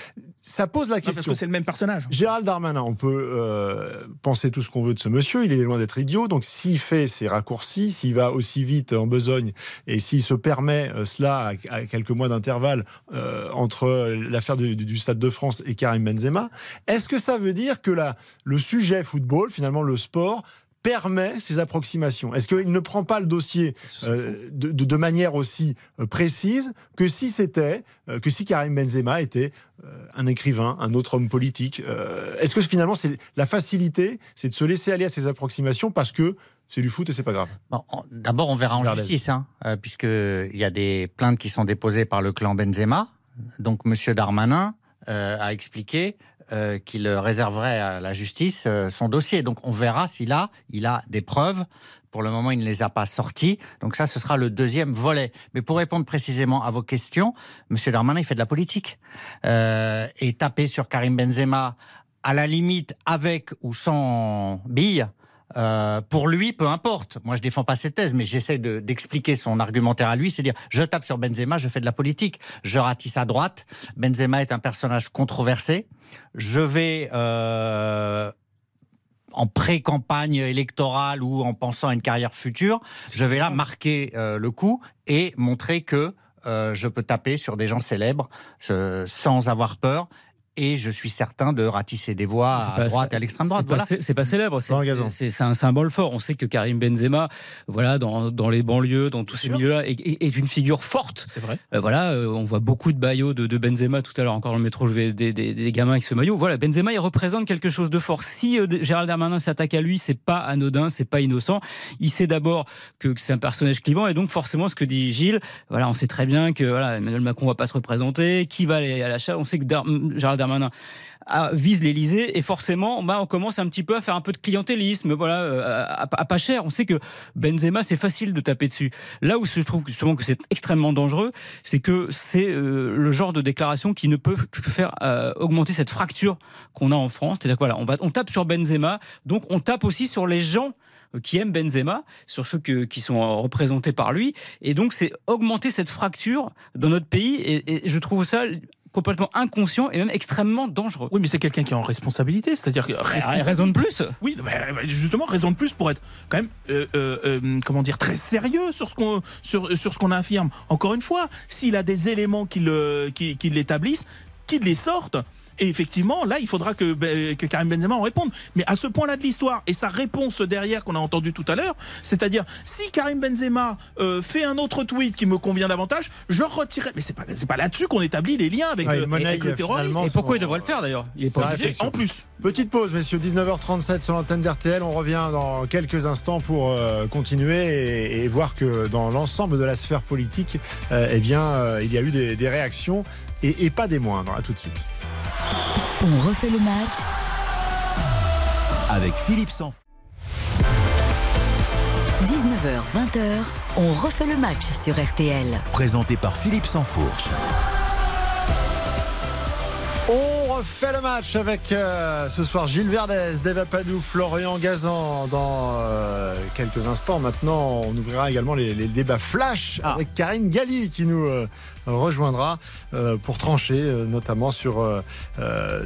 ça pose la question. parce que c'est le même personnage. Gérald Darmanin, on peut euh, penser tout ce qu'on veut de ce monsieur, il est loin d'être idiot, donc s'il fait ses raccourcis, s'il va aussi vite en besogne, et s'il se permet euh, cela à, quelques mois d'intervalle euh, entre l'affaire du, Stade de France et Karim Benzema, est-ce que ça veut dire que la, le sujet football, finalement le sport, permet ces approximations Est-ce qu'il ne prend pas le dossier euh, de, manière aussi euh, précise que si c'était, euh, que si Karim Benzema était un écrivain, un autre homme politique Est-ce que finalement c'est la facilité, c'est de se laisser aller à ces approximations parce que c'est du foot et c'est pas grave? D'abord, on verra en justice, hein, puisqu'il y a des plaintes qui sont déposées par le clan Benzema. Donc, Monsieur Darmanin a expliqué euh, qu'il réserverait à la justice euh, son dossier. Donc on verra s'il a, il a des preuves. Pour le moment, il ne les a pas sorties. Donc ça, ce sera le deuxième volet. Mais pour répondre précisément à vos questions, Monsieur Darmanin, il fait de la politique. Euh, et taper sur Karim Benzema, à la limite, avec ou sans bille, euh, pour lui, peu importe. Moi, je défends pas cette thèse, mais j'essaie d'expliquer son argumentaire à lui, c'est dire je tape sur Benzema, je fais de la politique, je ratisse à droite. Benzema est un personnage controversé. Je vais euh, en pré-campagne électorale ou en pensant à une carrière future, je vais là marquer euh, le coup et montrer que je peux taper sur des gens célèbres sans avoir peur et je suis certain de ratisser des voix à droite et à l'extrême droite. C'est pas, célèbre, c'est un symbole fort. On sait que Karim Benzema, voilà, dans, dans les banlieues, dans tous ces milieux-là, est, une figure forte. C'est vrai. Euh, voilà, euh, on voit beaucoup de maillots de, Benzema tout à l'heure, encore dans le métro, je vais des, des, gamins avec ce maillot. Voilà, Benzema, il représente quelque chose de fort. Si euh, Gérald Darmanin s'attaque à lui, c'est pas anodin, c'est pas innocent. Il sait d'abord que, c'est un personnage clivant, et donc forcément, ce que dit Gilles, voilà, on sait très bien que voilà, Emmanuel Macron va pas se représenter, qui va aller à l'achat. On sait que Gérald Darmanin vise l'Elysée et forcément bah, on commence un petit peu à faire un peu de clientélisme voilà euh, à, pas cher on sait que Benzema c'est facile de taper dessus là où je trouve justement que c'est extrêmement dangereux c'est que c'est euh, le genre de déclaration qui ne peut que faire euh, augmenter cette fracture qu'on a en France c'est-à-dire voilà on tape sur Benzema donc on tape aussi sur les gens qui aiment Benzema, sur ceux qui sont représentés par lui. Et donc, c'est augmenter cette fracture dans notre pays. et je trouve ça complètement inconscient et même extrêmement dangereux. Oui, mais c'est quelqu'un qui est en responsabilité, c'est-à-dire raison de plus. Oui, justement raison de plus pour être quand même euh, euh, euh, comment dire très sérieux sur ce qu'on sur sur ce qu'on affirme. Encore une fois, s'il a des éléments qui le qui, qui l'établissent, qu'il les sorte. Et effectivement, là, il faudra que, ben, que Karim Benzema en réponde. Mais à ce point-là de l'histoire, et sa réponse derrière qu'on a entendu tout à l'heure, c'est-à-dire, si Karim Benzema euh, fait un autre tweet qui me convient davantage, je retirerai. Mais c'est pas, pas là-dessus qu'on établit les liens avec, euh, le terrorisme. Et pourquoi il devrait le faire d'ailleurs Il est pas En plus. Petite pause, messieurs, 19h37 sur l'antenne d'RTL. On revient dans quelques instants pour euh, continuer et, voir que dans l'ensemble de la sphère politique, eh bien, il y a eu des, réactions et, et pas des moindres. À tout de suite. On refait le match avec Philippe Sanf. 19h, 20h, on refait le match sur RTL. Présenté par Philippe Sansfourche. On refait le match avec euh, ce soir Gilles Verdez, Deva Padou, Florian Gazan. Dans euh, quelques instants maintenant, on ouvrira également les, les débats flash Ah. avec Karine Galli qui nous euh, rejoindra euh, pour trancher euh, notamment sur euh,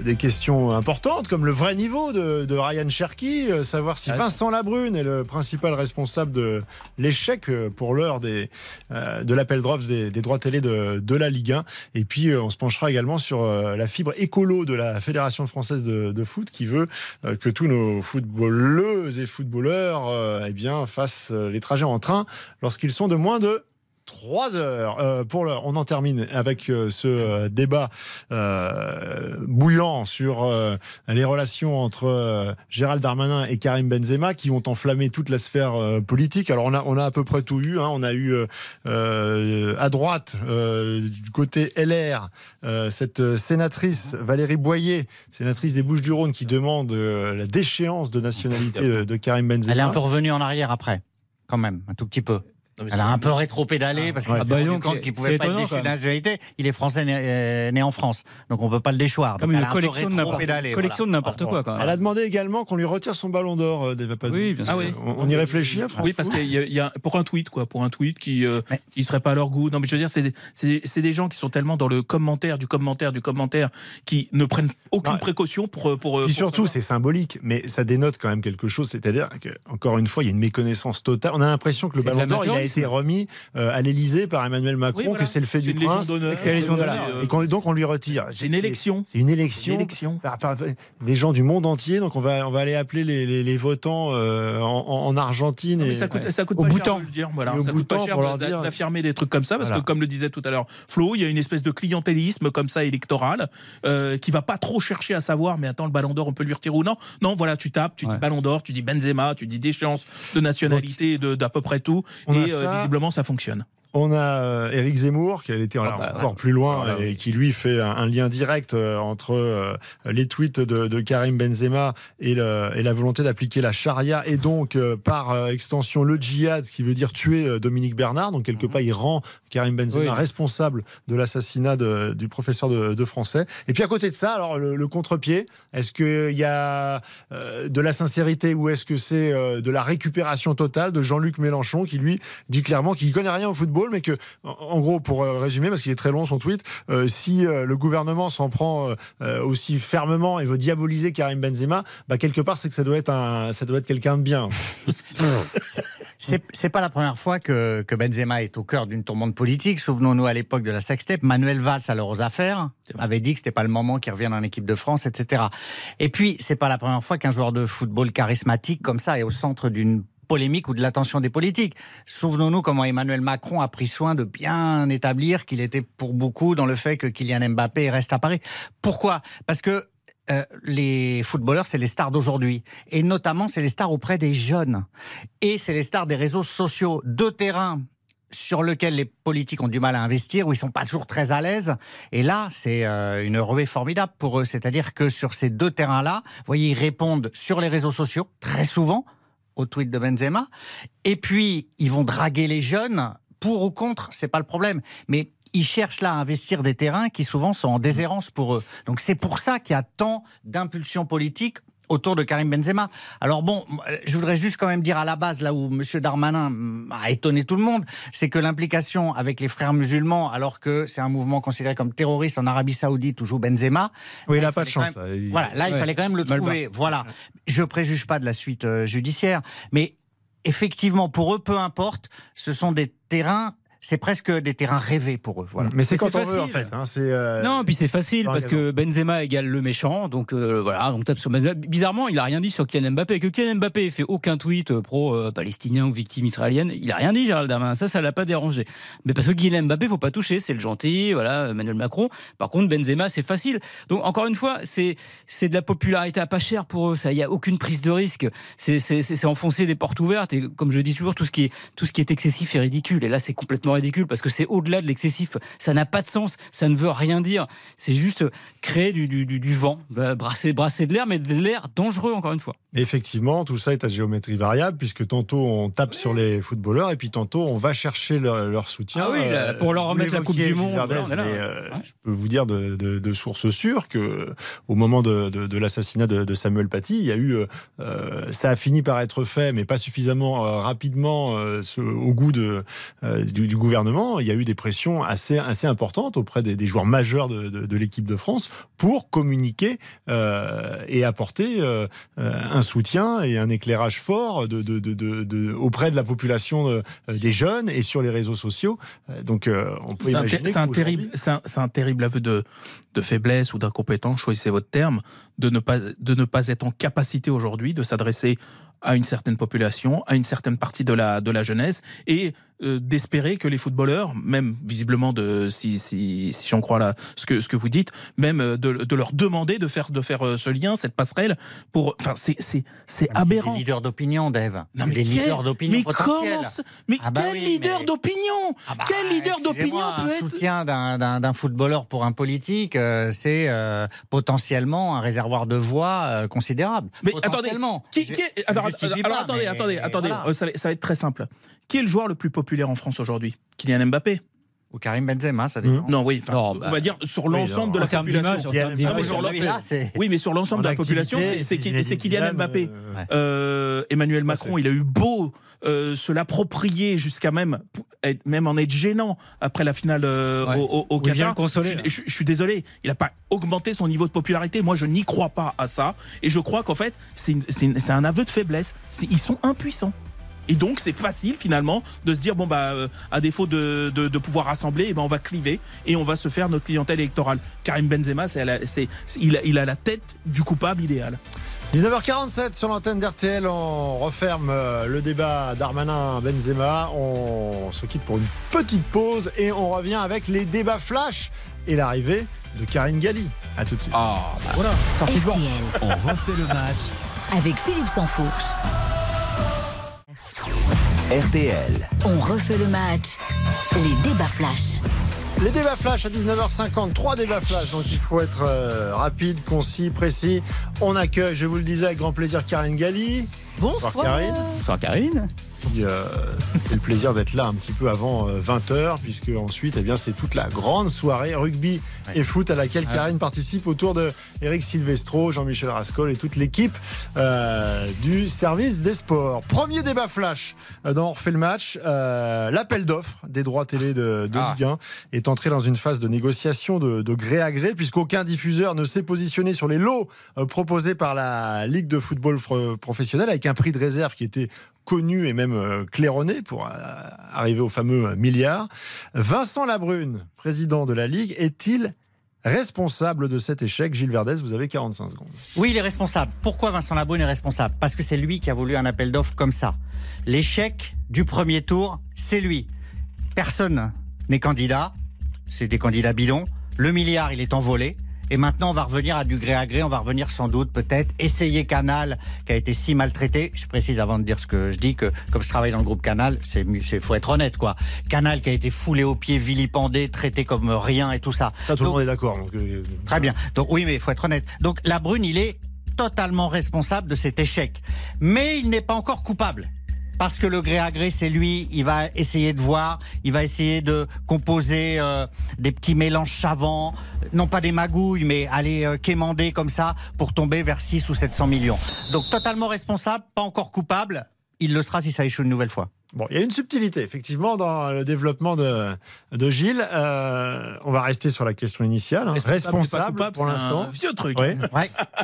des questions importantes comme le vrai niveau de, de Ryan Cherky, savoir si Ah, Vincent Labrune est le principal responsable de l'échec pour l'heure des, de l'appel drops des, des droits télé de, de la Ligue 1. Et puis on se penchera également sur la fibre écolo de la Fédération française de, de foot qui veut que tous nos footballeuses et footballeurs eh bien, fassent les trajets en train lorsqu'ils sont de moins de 3 heures. Euh, pour l'heure, on en termine avec euh, ce euh, débat bouillant sur les relations entre Gérald Darmanin et Karim Benzema qui ont enflammé toute la sphère politique. Alors on a, on a à peu près tout eu. hein. On a eu à droite, du côté LR, cette sénatrice Valérie Boyer, sénatrice des Bouches-du-Rhône, qui demande la déchéance de nationalité de, de Karim Benzema. Elle est un peu revenue en arrière après, quand même, un tout petit peu. Elle a un peu rétro-pédalé parce qu'elle Ah s'est rendu compte qu'il pouvait pas être étonnant, déchu quand de nationalité. Il est français né, euh, né en France, donc on peut pas le déchoir. Comme Donc une elle a un peu collection de n'importe rétro-pédalé, collection de n'importe quoi quand même. Elle a demandé également qu'on lui retire son ballon d'or, euh, Padou. Oui, bien sûr. Ah oui. On, on y réfléchit, hein, Franck Oui, parce qu'il y y a- pour un tweet, quoi, pour un tweet qui euh, Mais- qui serait pas à leur goût. Non, mais je veux dire, c'est des- des gens qui sont tellement dans le commentaire du commentaire du commentaire qui ne prennent aucune Non. précaution pour pour. Puis pour surtout, c'est symbolique, mais ça dénote quand même quelque chose. C'est-à-dire que, encore une fois, il y a une méconnaissance totale. On a l'impression que le ballon d'or, il a l'amateurisme. Été remis euh, à l'Élysée par Emmanuel Macron, Oui, voilà. que c'est le fait du prince. C'est la légion Voilà. d'honneur. Et donc on lui retire. C'est une élection. C'est une élection. Une élection. par- par- des gens du monde entier. Donc on va, on va aller appeler les, les- les votants euh, en, en Argentine. Non, et, ça coûte, ça coûte Au pas cher de le dire. Voilà, ça coûte pas cher d'affirmer des trucs comme ça, parce Voilà. que comme le disait tout à l'heure Flo, il y a une espèce de clientélisme comme ça électoral euh, qui va pas trop chercher à savoir. Mais attends, le Ballon d'Or, on peut lui retirer ou non Non, voilà, tu tapes, tu dis. Ballon d'Or, tu dis Benzema, tu dis déchéance de nationalité, de d'à peu près tout, On et ça. visiblement ça fonctionne. On a euh, Éric Zemmour qui a été alors, bah, encore plus loin Voilà. et qui lui fait un, un lien direct euh, entre euh, les tweets de, de Karim Benzema et, le- et la volonté d'appliquer la charia et donc euh, par euh, extension le djihad, ce qui veut dire tuer Dominique Bernard. Donc quelque part, il rend Karim Benzema Oui. responsable de l'assassinat du professeur de, de français. Et puis à côté de ça, alors le, le contre-pied, est-ce qu'il y a euh, de la sincérité ou est-ce que c'est euh, de la récupération totale de Jean-Luc Mélenchon qui lui dit clairement qu'il connaît rien au football, mais que en, gros, pour euh, résumer, parce qu'il est très long son tweet, euh, si euh, le gouvernement s'en prend aussi fermement et veut diaboliser Karim Benzema, bah quelque part c'est que ça doit être un, ça doit être quelqu'un de bien. C'est pas la première fois que, Benzema est au cœur d'une tourmente politique. Souvenons-nous à l'époque de la sextape, Manuel Valls, alors aux affaires, avait dit que c'était pas le moment qu'il revienne en équipe de France, etc. Et puis, c'est pas la première fois qu'un joueur de football charismatique comme ça est au centre d'une polémique ou de l'attention des politiques. Souvenons-nous comment Emmanuel Macron a pris soin de bien établir qu'il était pour beaucoup dans le fait que Kylian Mbappé reste à Paris. Pourquoi? Parce que euh, les footballeurs, c'est les stars d'aujourd'hui. Et notamment, c'est les stars auprès des jeunes. Et c'est les stars des réseaux sociaux. Deux terrains sur lesquels les politiques ont du mal à investir, où ils sont pas toujours très à l'aise. Et là, c'est euh, une ruée formidable pour eux. C'est-à-dire que sur ces deux terrains-là, vous voyez, ils répondent sur les réseaux sociaux, très souvent, au tweet de Benzema. Et puis, ils vont draguer les jeunes. Pour ou contre, c'est pas le problème. Mais ils cherchent là à investir des terrains qui souvent sont en déshérence pour eux. Donc c'est pour ça qu'il y a tant d'impulsions politiques autour de Karim Benzema. Alors bon, euh, je voudrais juste quand même dire à la base, là où M. Darmanin mm, a étonné tout le monde, c'est que l'implication avec les frères musulmans, alors que c'est un mouvement considéré comme terroriste en Arabie Saoudite où joue Benzema, Oui, il là, a pas de chance. même- Il- Voilà, là, il fallait quand même le trouver. Voilà. Je préjuge pas de la suite euh, judiciaire, mais effectivement, pour eux, peu importe, ce sont des terrains, c'est presque des terrains rêvés pour eux. Voilà. Mais c'est quand on veut en facile. fait. hein. Euh, Non, puis c'est facile Par parce que Benzema égale le méchant, donc euh, voilà, donc tape sur Benzema. Bizarrement, il a rien dit sur Kylian Mbappé. Que Kylian Mbappé ait fait aucun tweet euh, pro euh, palestinien ou victime israélienne, il a rien dit, Gérald Darmanin. Ça, ça l'a pas dérangé. Mais parce que Kylian Mbappé, faut pas toucher, c'est le gentil, voilà, Emmanuel Macron. Par contre, Benzema, c'est facile. Donc encore une fois, c'est c'est de la popularité à pas cher pour eux. Ça, il y a aucune prise de risque. C'est enfoncer des portes ouvertes. Et comme je dis toujours, tout ce qui est tout ce qui est excessif est ridicule. Et là, c'est complètement complètement ridicule parce que c'est au-delà de l'excessif. Ça n'a pas de sens. Ça ne veut rien dire. C'est juste créer du, du, du, vent, bah, brasser, brasser de l'air, mais de l'air dangereux encore une fois. effectivement, tout ça est à géométrie variable puisque tantôt on tape sur les footballeurs et puis tantôt on va chercher leur, soutien. Ah oui, euh, pour leur remettre la Coupe du Monde. Euh, je peux vous dire de, de, sources sûres que au moment de, l'assassinat de, Samuel Paty, il y a eu, euh, ça a fini par être fait, mais pas suffisamment rapidement au goût de, du, gouvernement. Il y a eu des pressions assez, assez importantes auprès des, joueurs majeurs de, l'équipe de France pour communiquer et apporter un soutien et un éclairage fort de, auprès de la population des jeunes et sur les réseaux sociaux. Donc, on peut imaginer. C'est un, terrible, c'est un, terrible aveu de, de faiblesse ou d'incompétence, choisissez votre terme, de ne pas, de ne pas être en capacité aujourd'hui de s'adresser à une certaine population, à une certaine partie de la, de la jeunesse, et euh, d'espérer que les footballeurs, même visiblement de si si, si j'en crois là ce que ce que vous dites, même euh, de, de leur demander de faire de faire euh, ce lien, cette passerelle pour enfin c'est c'est c'est aberrant. Des leaders d'opinion, Dave. Non, mais des leaders d'opinion mais Comment mais ah bah quel leader d'opinion ah bah, Quel leader d'opinion peut être soutien d'un footballeur pour un politique, c'est potentiellement un réservoir de voix considérable. Mais attendez, qui, qui alors, attendez, attendez, attendez, ça, ça va être très simple. Qui est le joueur le plus populaire en France aujourd'hui? Kylian Mbappé ou Karim Benzema, ça dépend. Non, oui, on bah, va dire sur l'ensemble de la population. oui, mais sur l'ensemble de la population, c'est Kylian Mbappé. Euh, Emmanuel Macron, il a eu beau euh, se l'approprier jusqu'à même, même en être gênant après la finale euh, au, au, Qatar. Je, je, suis désolé, il n'a pas augmenté son niveau de popularité. Moi, je n'y crois pas à ça. Et je crois qu'en fait, c'est un aveu de faiblesse. Ils sont impuissants. Et donc c'est facile finalement de se dire bon bah euh, à défaut de, de, pouvoir rassembler, eh ben on va cliver et on va se faire notre clientèle électorale. Karim Benzema, c'est, il, a, il a la tête du coupable idéal. 19h47 sur l'antenne d'RTL, on referme euh, le débat Darmanin-Benzema. On se quitte pour une petite pause et on revient avec les débats flash et l'arrivée de Karine Galli. A tout de suite. Ah, bah voilà, On refait le match avec Philippe Sansfourche. RTL. On refait le match. Les débats flash. Les débats flash à 19h50, trois débats flash, donc il faut être euh, rapide, concis, précis. On accueille, je vous le disais avec grand plaisir, Karine Galli. Bonsoir. Bonsoir Karine. Bonsoir Karine qui euh, le plaisir d'être là un petit peu avant 20h, euh, puisque ensuite, eh bien, c'est toute la grande soirée rugby et foot à laquelle Karine participe autour de Eric Silvestro, Jean-Michel Rascol et toute l'équipe euh, du service des sports. Premier débat flash dans On refait le match. L'appel d'offres des droits télé de, de ah. Ligue 1 est entré dans une phase de négociation de, de gré à gré, puisqu'aucun diffuseur ne s'est positionné sur les lots proposés par la Ligue de football professionnel avec un prix de réserve qui était connu et même euh, claironné pour euh, arriver au fameux milliard. Vincent Labrune, président de la Ligue, est-il responsable de cet échec? Gilles Verdez, vous avez 45 secondes. Oui, il est responsable. Pourquoi Vincent Labrune est responsable? Parce que c'est lui qui a voulu un appel d'offres comme ça. L'échec du premier tour, c'est lui. Personne n'est candidat. C'est des candidats bidons. Le milliard, il est envolé. Et maintenant, on va revenir à du gré à gré. On va revenir sans doute, peut-être, essayer Canal, qui a été si maltraité. Je précise avant de dire ce que je dis que, comme je travaille dans le groupe Canal, c'est, faut être honnête, quoi. Canal qui a été foulé aux pieds, vilipendé, traité comme rien et tout ça. Ça, tout le monde est d'accord. Euh, très bien. Donc, oui, mais il faut être honnête. Donc, la Brune, il est totalement responsable de cet échec. Mais il n'est pas encore coupable parce que le gré à gré, c'est lui, il va essayer de voir, il va essayer de composer euh, des petits mélanges savants, non pas des magouilles, mais aller euh, quémander comme ça pour tomber vers 6 ou 700 millions. Donc totalement responsable, pas encore coupable, il le sera si ça échoue une nouvelle fois. Bon, il y a une subtilité, effectivement, dans le développement de, de Gilles. Euh, on va rester sur la question initiale. Hein. Responsable, pour l'instant. Vieux truc. Oui.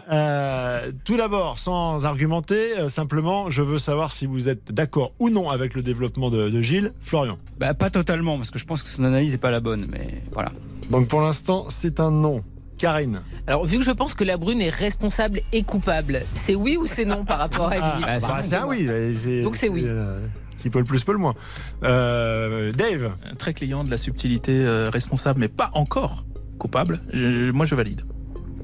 Euh, tout d'abord, sans argumenter, euh, simplement, je veux savoir si vous êtes d'accord ou non avec le développement de, de Gilles. Florian. Bah, pas totalement, parce que je pense que son analyse n'est pas la bonne, mais voilà. Donc pour l'instant, c'est un non. Karine. Alors, vu que je pense que la brune est responsable et coupable, c'est oui ou c'est non par rapport à Gilles? ah, bah, C'est un oui. Donc c'est oui qui peut le plus, peut le moins. Euh, Dave Très client de la subtilité euh, responsable, mais pas encore coupable. moi, je valide.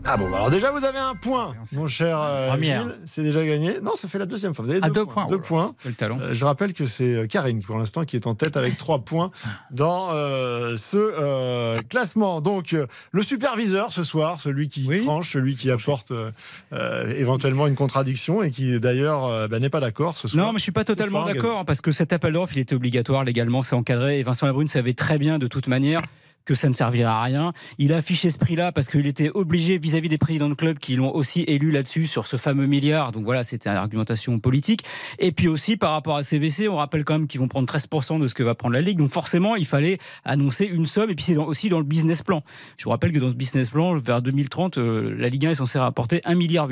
Ah bon, alors déjà vous avez un point, mon cher euh, Première. Gilles. C'est déjà gagné. Non, ça fait la deuxième fois. Vous avez Ah, deux, points. points. Deux points. Quel talent. Euh, je rappelle que c'est euh, Karine pour l'instant qui est en tête avec trois points dans euh, ce euh, classement. Donc euh, le superviseur ce soir, celui qui Oui. tranche, celui qui apporte éventuellement une contradiction et qui d'ailleurs euh, bah, n'est pas d'accord ce soir. Non, mais je suis pas totalement d'accord hein, parce que cet appel d'offres, il était obligatoire légalement, c'est encadré. Et Vincent Labrune savait très bien de toute manière que ça ne servirait à rien. Il a affiché ce prix-là parce qu'il était obligé vis-à-vis des présidents de club qui l'ont aussi élu là-dessus sur ce fameux milliard. Donc voilà, c'était une argumentation politique. Et puis aussi par rapport à CVC, on rappelle quand même qu'ils vont prendre 13% de ce que va prendre la Ligue. Donc forcément, il fallait annoncer une somme. Et puis c'est aussi dans le business plan. Je vous rappelle que dans ce business plan, vers 2030, euh, la Ligue 1 est censée rapporter 1,8 milliard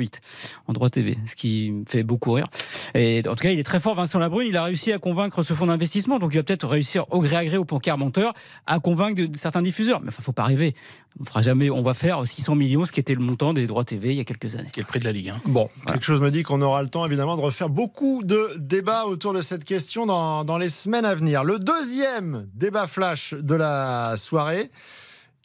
en droit TV, ce qui me fait beaucoup rire. Et en tout cas, il est très fort, Vincent Labrune. Il a réussi à convaincre ce fonds d'investissement. Donc, il va peut-être réussir au gré à gré au poker menteur à convaincre de, de certains diffuseurs. Mais enfin, faut pas rêver. On fera jamais. On va faire 600 millions, ce qui était le montant des droits TV il y a quelques années. Qui est le prix de la Ligue. hein. Bon, quelque chose me dit qu'on aura le temps évidemment de refaire beaucoup de débats autour de cette question dans, dans les semaines à venir. Le deuxième débat flash de la soirée.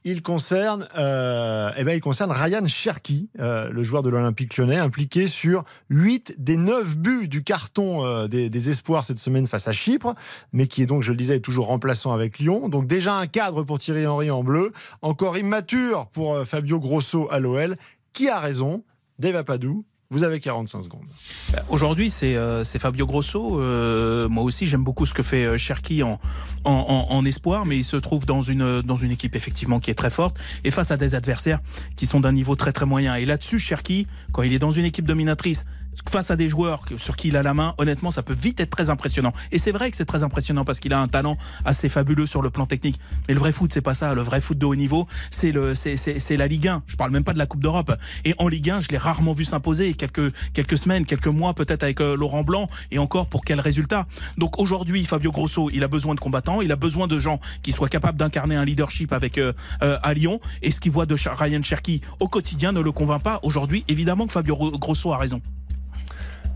Il concerne, euh, eh ben, il concerne Ryan Cherki, euh, le joueur de l'Olympique lyonnais, impliqué sur 8 des 9 buts du carton euh, des, espoirs cette semaine face à Chypre, mais qui est donc, je le disais, toujours remplaçant avec Lyon. Donc déjà un cadre pour Thierry Henry en bleu, encore immature pour Fabio Grosso à l'OL. Qui a raison? Dave Apadou, vous avez 45 secondes. Bah, Aujourd'hui, c'est euh, Fabio Grosso. Euh, moi aussi, j'aime beaucoup ce que fait euh, Cherki en, en, en, espoir, mais il se trouve dans une, dans une équipe effectivement qui est très forte et face à des adversaires qui sont d'un niveau très très moyen. Et là-dessus, Cherki, quand il est dans une équipe dominatrice, face à des joueurs sur qui il a la main, honnêtement, ça peut vite être très impressionnant. Et c'est vrai que c'est très impressionnant parce qu'il a un talent assez fabuleux sur le plan technique. Mais le vrai foot, c'est pas ça. Le vrai foot de haut niveau, c'est le, c'est, la Ligue 1. Je parle même pas de la Coupe d'Europe. Et en Ligue 1, je l'ai rarement vu s'imposer. Quelques, quelques semaines, quelques mois, peut-être avec euh, Laurent Blanc. Et encore, pour quel résultat? Donc aujourd'hui, Fabio Grosso, il a besoin de combattants. Il a besoin de gens qui soient capables d'incarner un leadership avec, euh, euh, à Lyon. Et ce qu'il voit de Ryan Cherky au quotidien ne le convainc pas. Aujourd'hui, évidemment que Fabio Grosso a raison.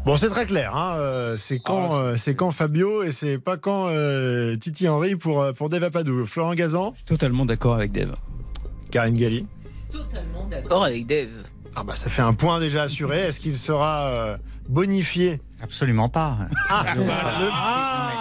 Bon, c'est très clair. Hein, euh, c'est quand, euh, c'est quand Fabio et c'est pas quand euh, Titi Henry pour, pour Dave Apadou. Florent Gazan, Totalement d'accord avec Dave. Karine Galli. Totalement d'accord avec Dave. Ah bah ça fait un point déjà assuré. Est-ce qu'il sera euh, bonifié? Absolument pas. Ah, le-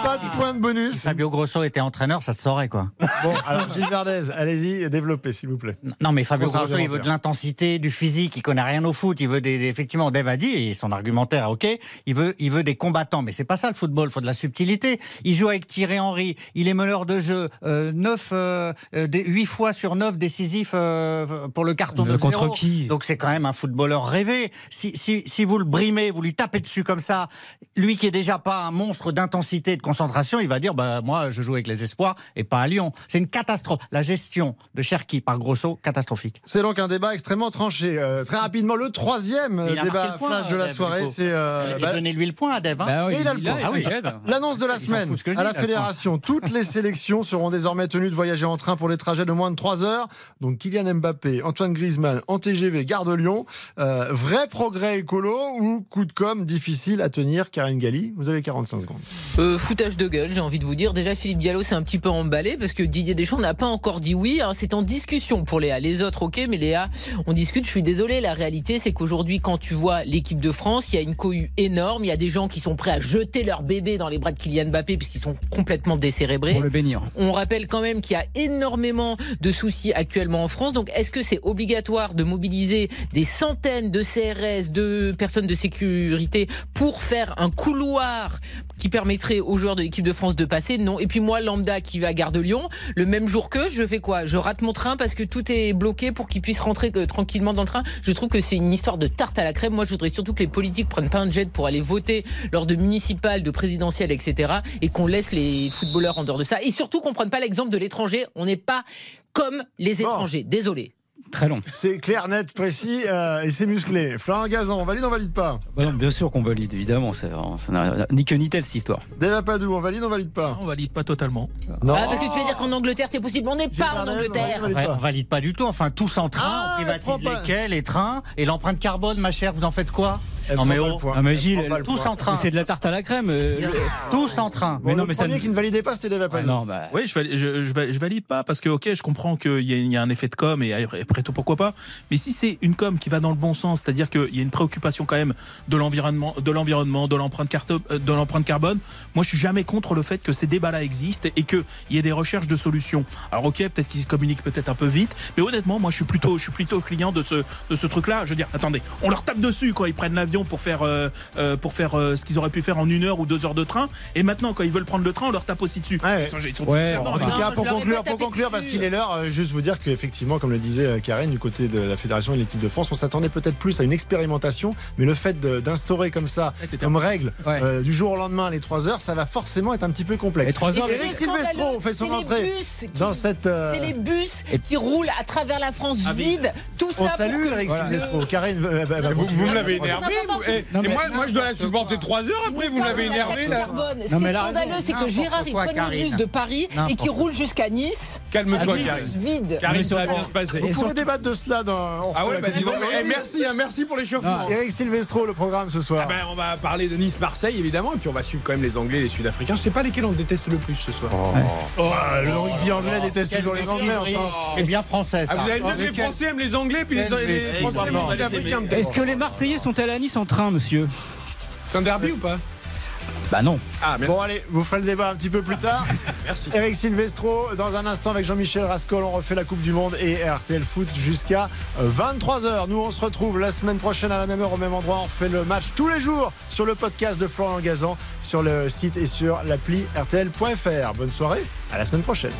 pas de point de Si bonus. Fabio Grosso était entraîneur, ça se saurait quoi. Bon, alors Gilles Verdez, allez-y, développez s'il vous plaît. Non, mais Fabio Grosso, il veut de l'intensité, du physique, il connaît rien au foot, il veut des, effectivement, Dave a dit, et son argumentaire, ok, il veut, il veut des combattants, mais c'est pas ça le football, il faut de la subtilité. Il joue avec Thierry Henry, il est meneur de jeu, euh, 9, euh, euh, des- 8 fois sur 9 décisifs euh, pour le carton Mais de contre zéro. qui Donc c'est quand même un footballeur rêvé. Si, si, si vous le brimez, vous lui tapez dessus comme ça, lui qui est déjà pas un monstre d'intensité de concentration, il va dire, bah, moi, je joue avec les espoirs et pas à Lyon. C'est une catastrophe. La gestion de Cherki par Grosso, catastrophique. C'est donc un débat extrêmement tranché. Euh, très rapidement, le troisième euh, Il débat le point, flash de la Dave, soirée, c'est euh, bah, donnez-lui le point à Dave. hein. Bah oui, Et il a le point. Ah oui. L'annonce de la semaine à dis, la fédération. Toutes les sélections seront désormais tenues de voyager en train pour les trajets de moins de 3 heures. Donc Kylian Mbappé, Antoine Griezmann en TGV, gare de Lyon. Euh, vrai progrès écolo ou coup de com difficile à tenir? Karine Galli, vous avez 45 secondes. Euh, foutage de gueule, j'ai envie de vous dire. Déjà, Philippe Diallo s'est un petit peu emballé parce que Didier Deschamps n'a pas encore dit oui. hein. C'est en discussion pour Léa. Les autres, ok, mais Léa, on discute. Je suis désolé. La réalité, c'est qu'aujourd'hui, quand tu vois l'équipe de France, il y a une cohue énorme. Il y a des gens qui sont prêts à jeter leur bébé dans les bras de Kylian Mbappé puisqu'ils sont complètement décérébrés. Pour le bénir. On rappelle quand même qu'il y a énormément de soucis actuellement en France. Donc, est-ce que c'est obligatoire de mobiliser des centaines de CRS, de personnes de sécurité pour faire un couloir qui permettrait aux joueurs de l'équipe de France de passer Non. Et puis moi, lambda qui va à Gare de Lyon, le même jour que je fais quoi? Je rate mon train parce que tout est bloqué pour qu'ils puissent rentrer euh, tranquillement dans le train. Je trouve que c'est une histoire de tarte à la crème. Moi, je voudrais surtout que les politiques prennent pas un jet pour aller voter lors de municipales, de présidentielles, etc. Et qu'on laisse les footballeurs en dehors de ça. Et surtout qu'on prenne pas l'exemple de l'étranger. On n'est pas comme les étrangers. Désolé. Très long. C'est clair, net, précis euh, et c'est musclé. Florent Gazan, on valide, on valide pas? Bah non, bien sûr qu'on valide, évidemment. Ça ça n'a ni queue ni tête, cette histoire. Dave Apadou, on valide, on valide pas? On valide pas totalement. Non. Ah, parce que tu vas dire qu'en Angleterre, c'est possible. On n'est pas en Angleterre. on valide pas. on valide pas du tout. Enfin, tous en train, Ah, on privatise prends pas. les quais, les trains et l'empreinte carbone, ma chère. Vous en faites quoi? Non mais oh, ah, mais Gilles, tous en train. C'est de la tarte à la crème. Euh, tous en train. mais non, mais ça qui ne validait pas, c'était Dave ah, non, bah... Oui, je, valide, je, je, valide pas parce que ok, je comprends qu'il y, y, a un effet de com et après tout pourquoi pas. Mais si c'est une com qui va dans le bon sens, c'est-à-dire qu'il y a une préoccupation quand même de l'environnement, de l'environnement, de l'empreinte euh, de l'empreinte carbone. Moi, je suis jamais contre le fait que ces débats-là existent et qu'il y ait des recherches de solutions. Alors ok, peut-être qu'ils communiquent peut-être un peu vite, mais honnêtement, moi, je suis plutôt, je suis plutôt client de ce de ce truc-là. Je veux dire, attendez, on leur tape dessus quand ils prennent pour faire euh, euh, pour faire ce qu'ils auraient pu faire en une heure ou deux heures de train, et maintenant quand ils veulent prendre le train, on leur tape aussi dessus. Ils sont, en tout cas, pour conclure, pour conclure, parce qu'il est l'heure, juste vous dire qu'effectivement, comme le disait Karen, du côté de la fédération et l'équipe de France, on s'attendait peut-être plus à une expérimentation, mais le fait d'instaurer comme ça, comme règle, du jour au lendemain les 3 heures, ça va forcément être un petit peu complexe. Et 3 heures, Eric Silvestro fait son entrée dans cette. C'est les bus qui roulent à travers la France ah vide. Tout ça. On salue Eric Silvestro. Karine, vous, me l'avez énervé. Et, moi, moi, je dois la supporter 3 heures après, vous l'avez énervé là. Ce qui est scandaleux, c'est que Gérard, il prend le bus de Paris et qui roule jusqu'à Nice. Calme-toi, Karine. Vide. Karine, ça va bien se passer. Vous pouvez débattre de cela dans. Ah ouais, bah dis donc. Merci, hein, merci pour l'échauffement. Eric Silvestro, le programme ce soir. Ah ben, on va parler de Nice-Marseille évidemment, et puis on va suivre quand même les Anglais et les Sud-Africains. Je sais pas lesquels on déteste le plus ce soir. Oh. Oh, le rugby anglais déteste toujours les Anglais. C'est bien français. Ah, vous avez dit que les Français aiment les Anglais, puis les, Français aiment les Sud-Africains. Est-ce que les Marseillais sont allés à Nice en train, monsieur C'est un derby ou pas? bah non. Ah, bon allez, vous ferez le débat un petit peu plus tard. merci. Eric Silvestro, dans un instant avec Jean-Michel Rascol, on refait la Coupe du Monde et RTL Foot jusqu'à 23h. Nous, on se retrouve la semaine prochaine à la même heure, au même endroit. On refait le match tous les jours sur le podcast de Florian Gazan, sur le site et sur l'appli RTL.fr. Bonne soirée, à la semaine prochaine.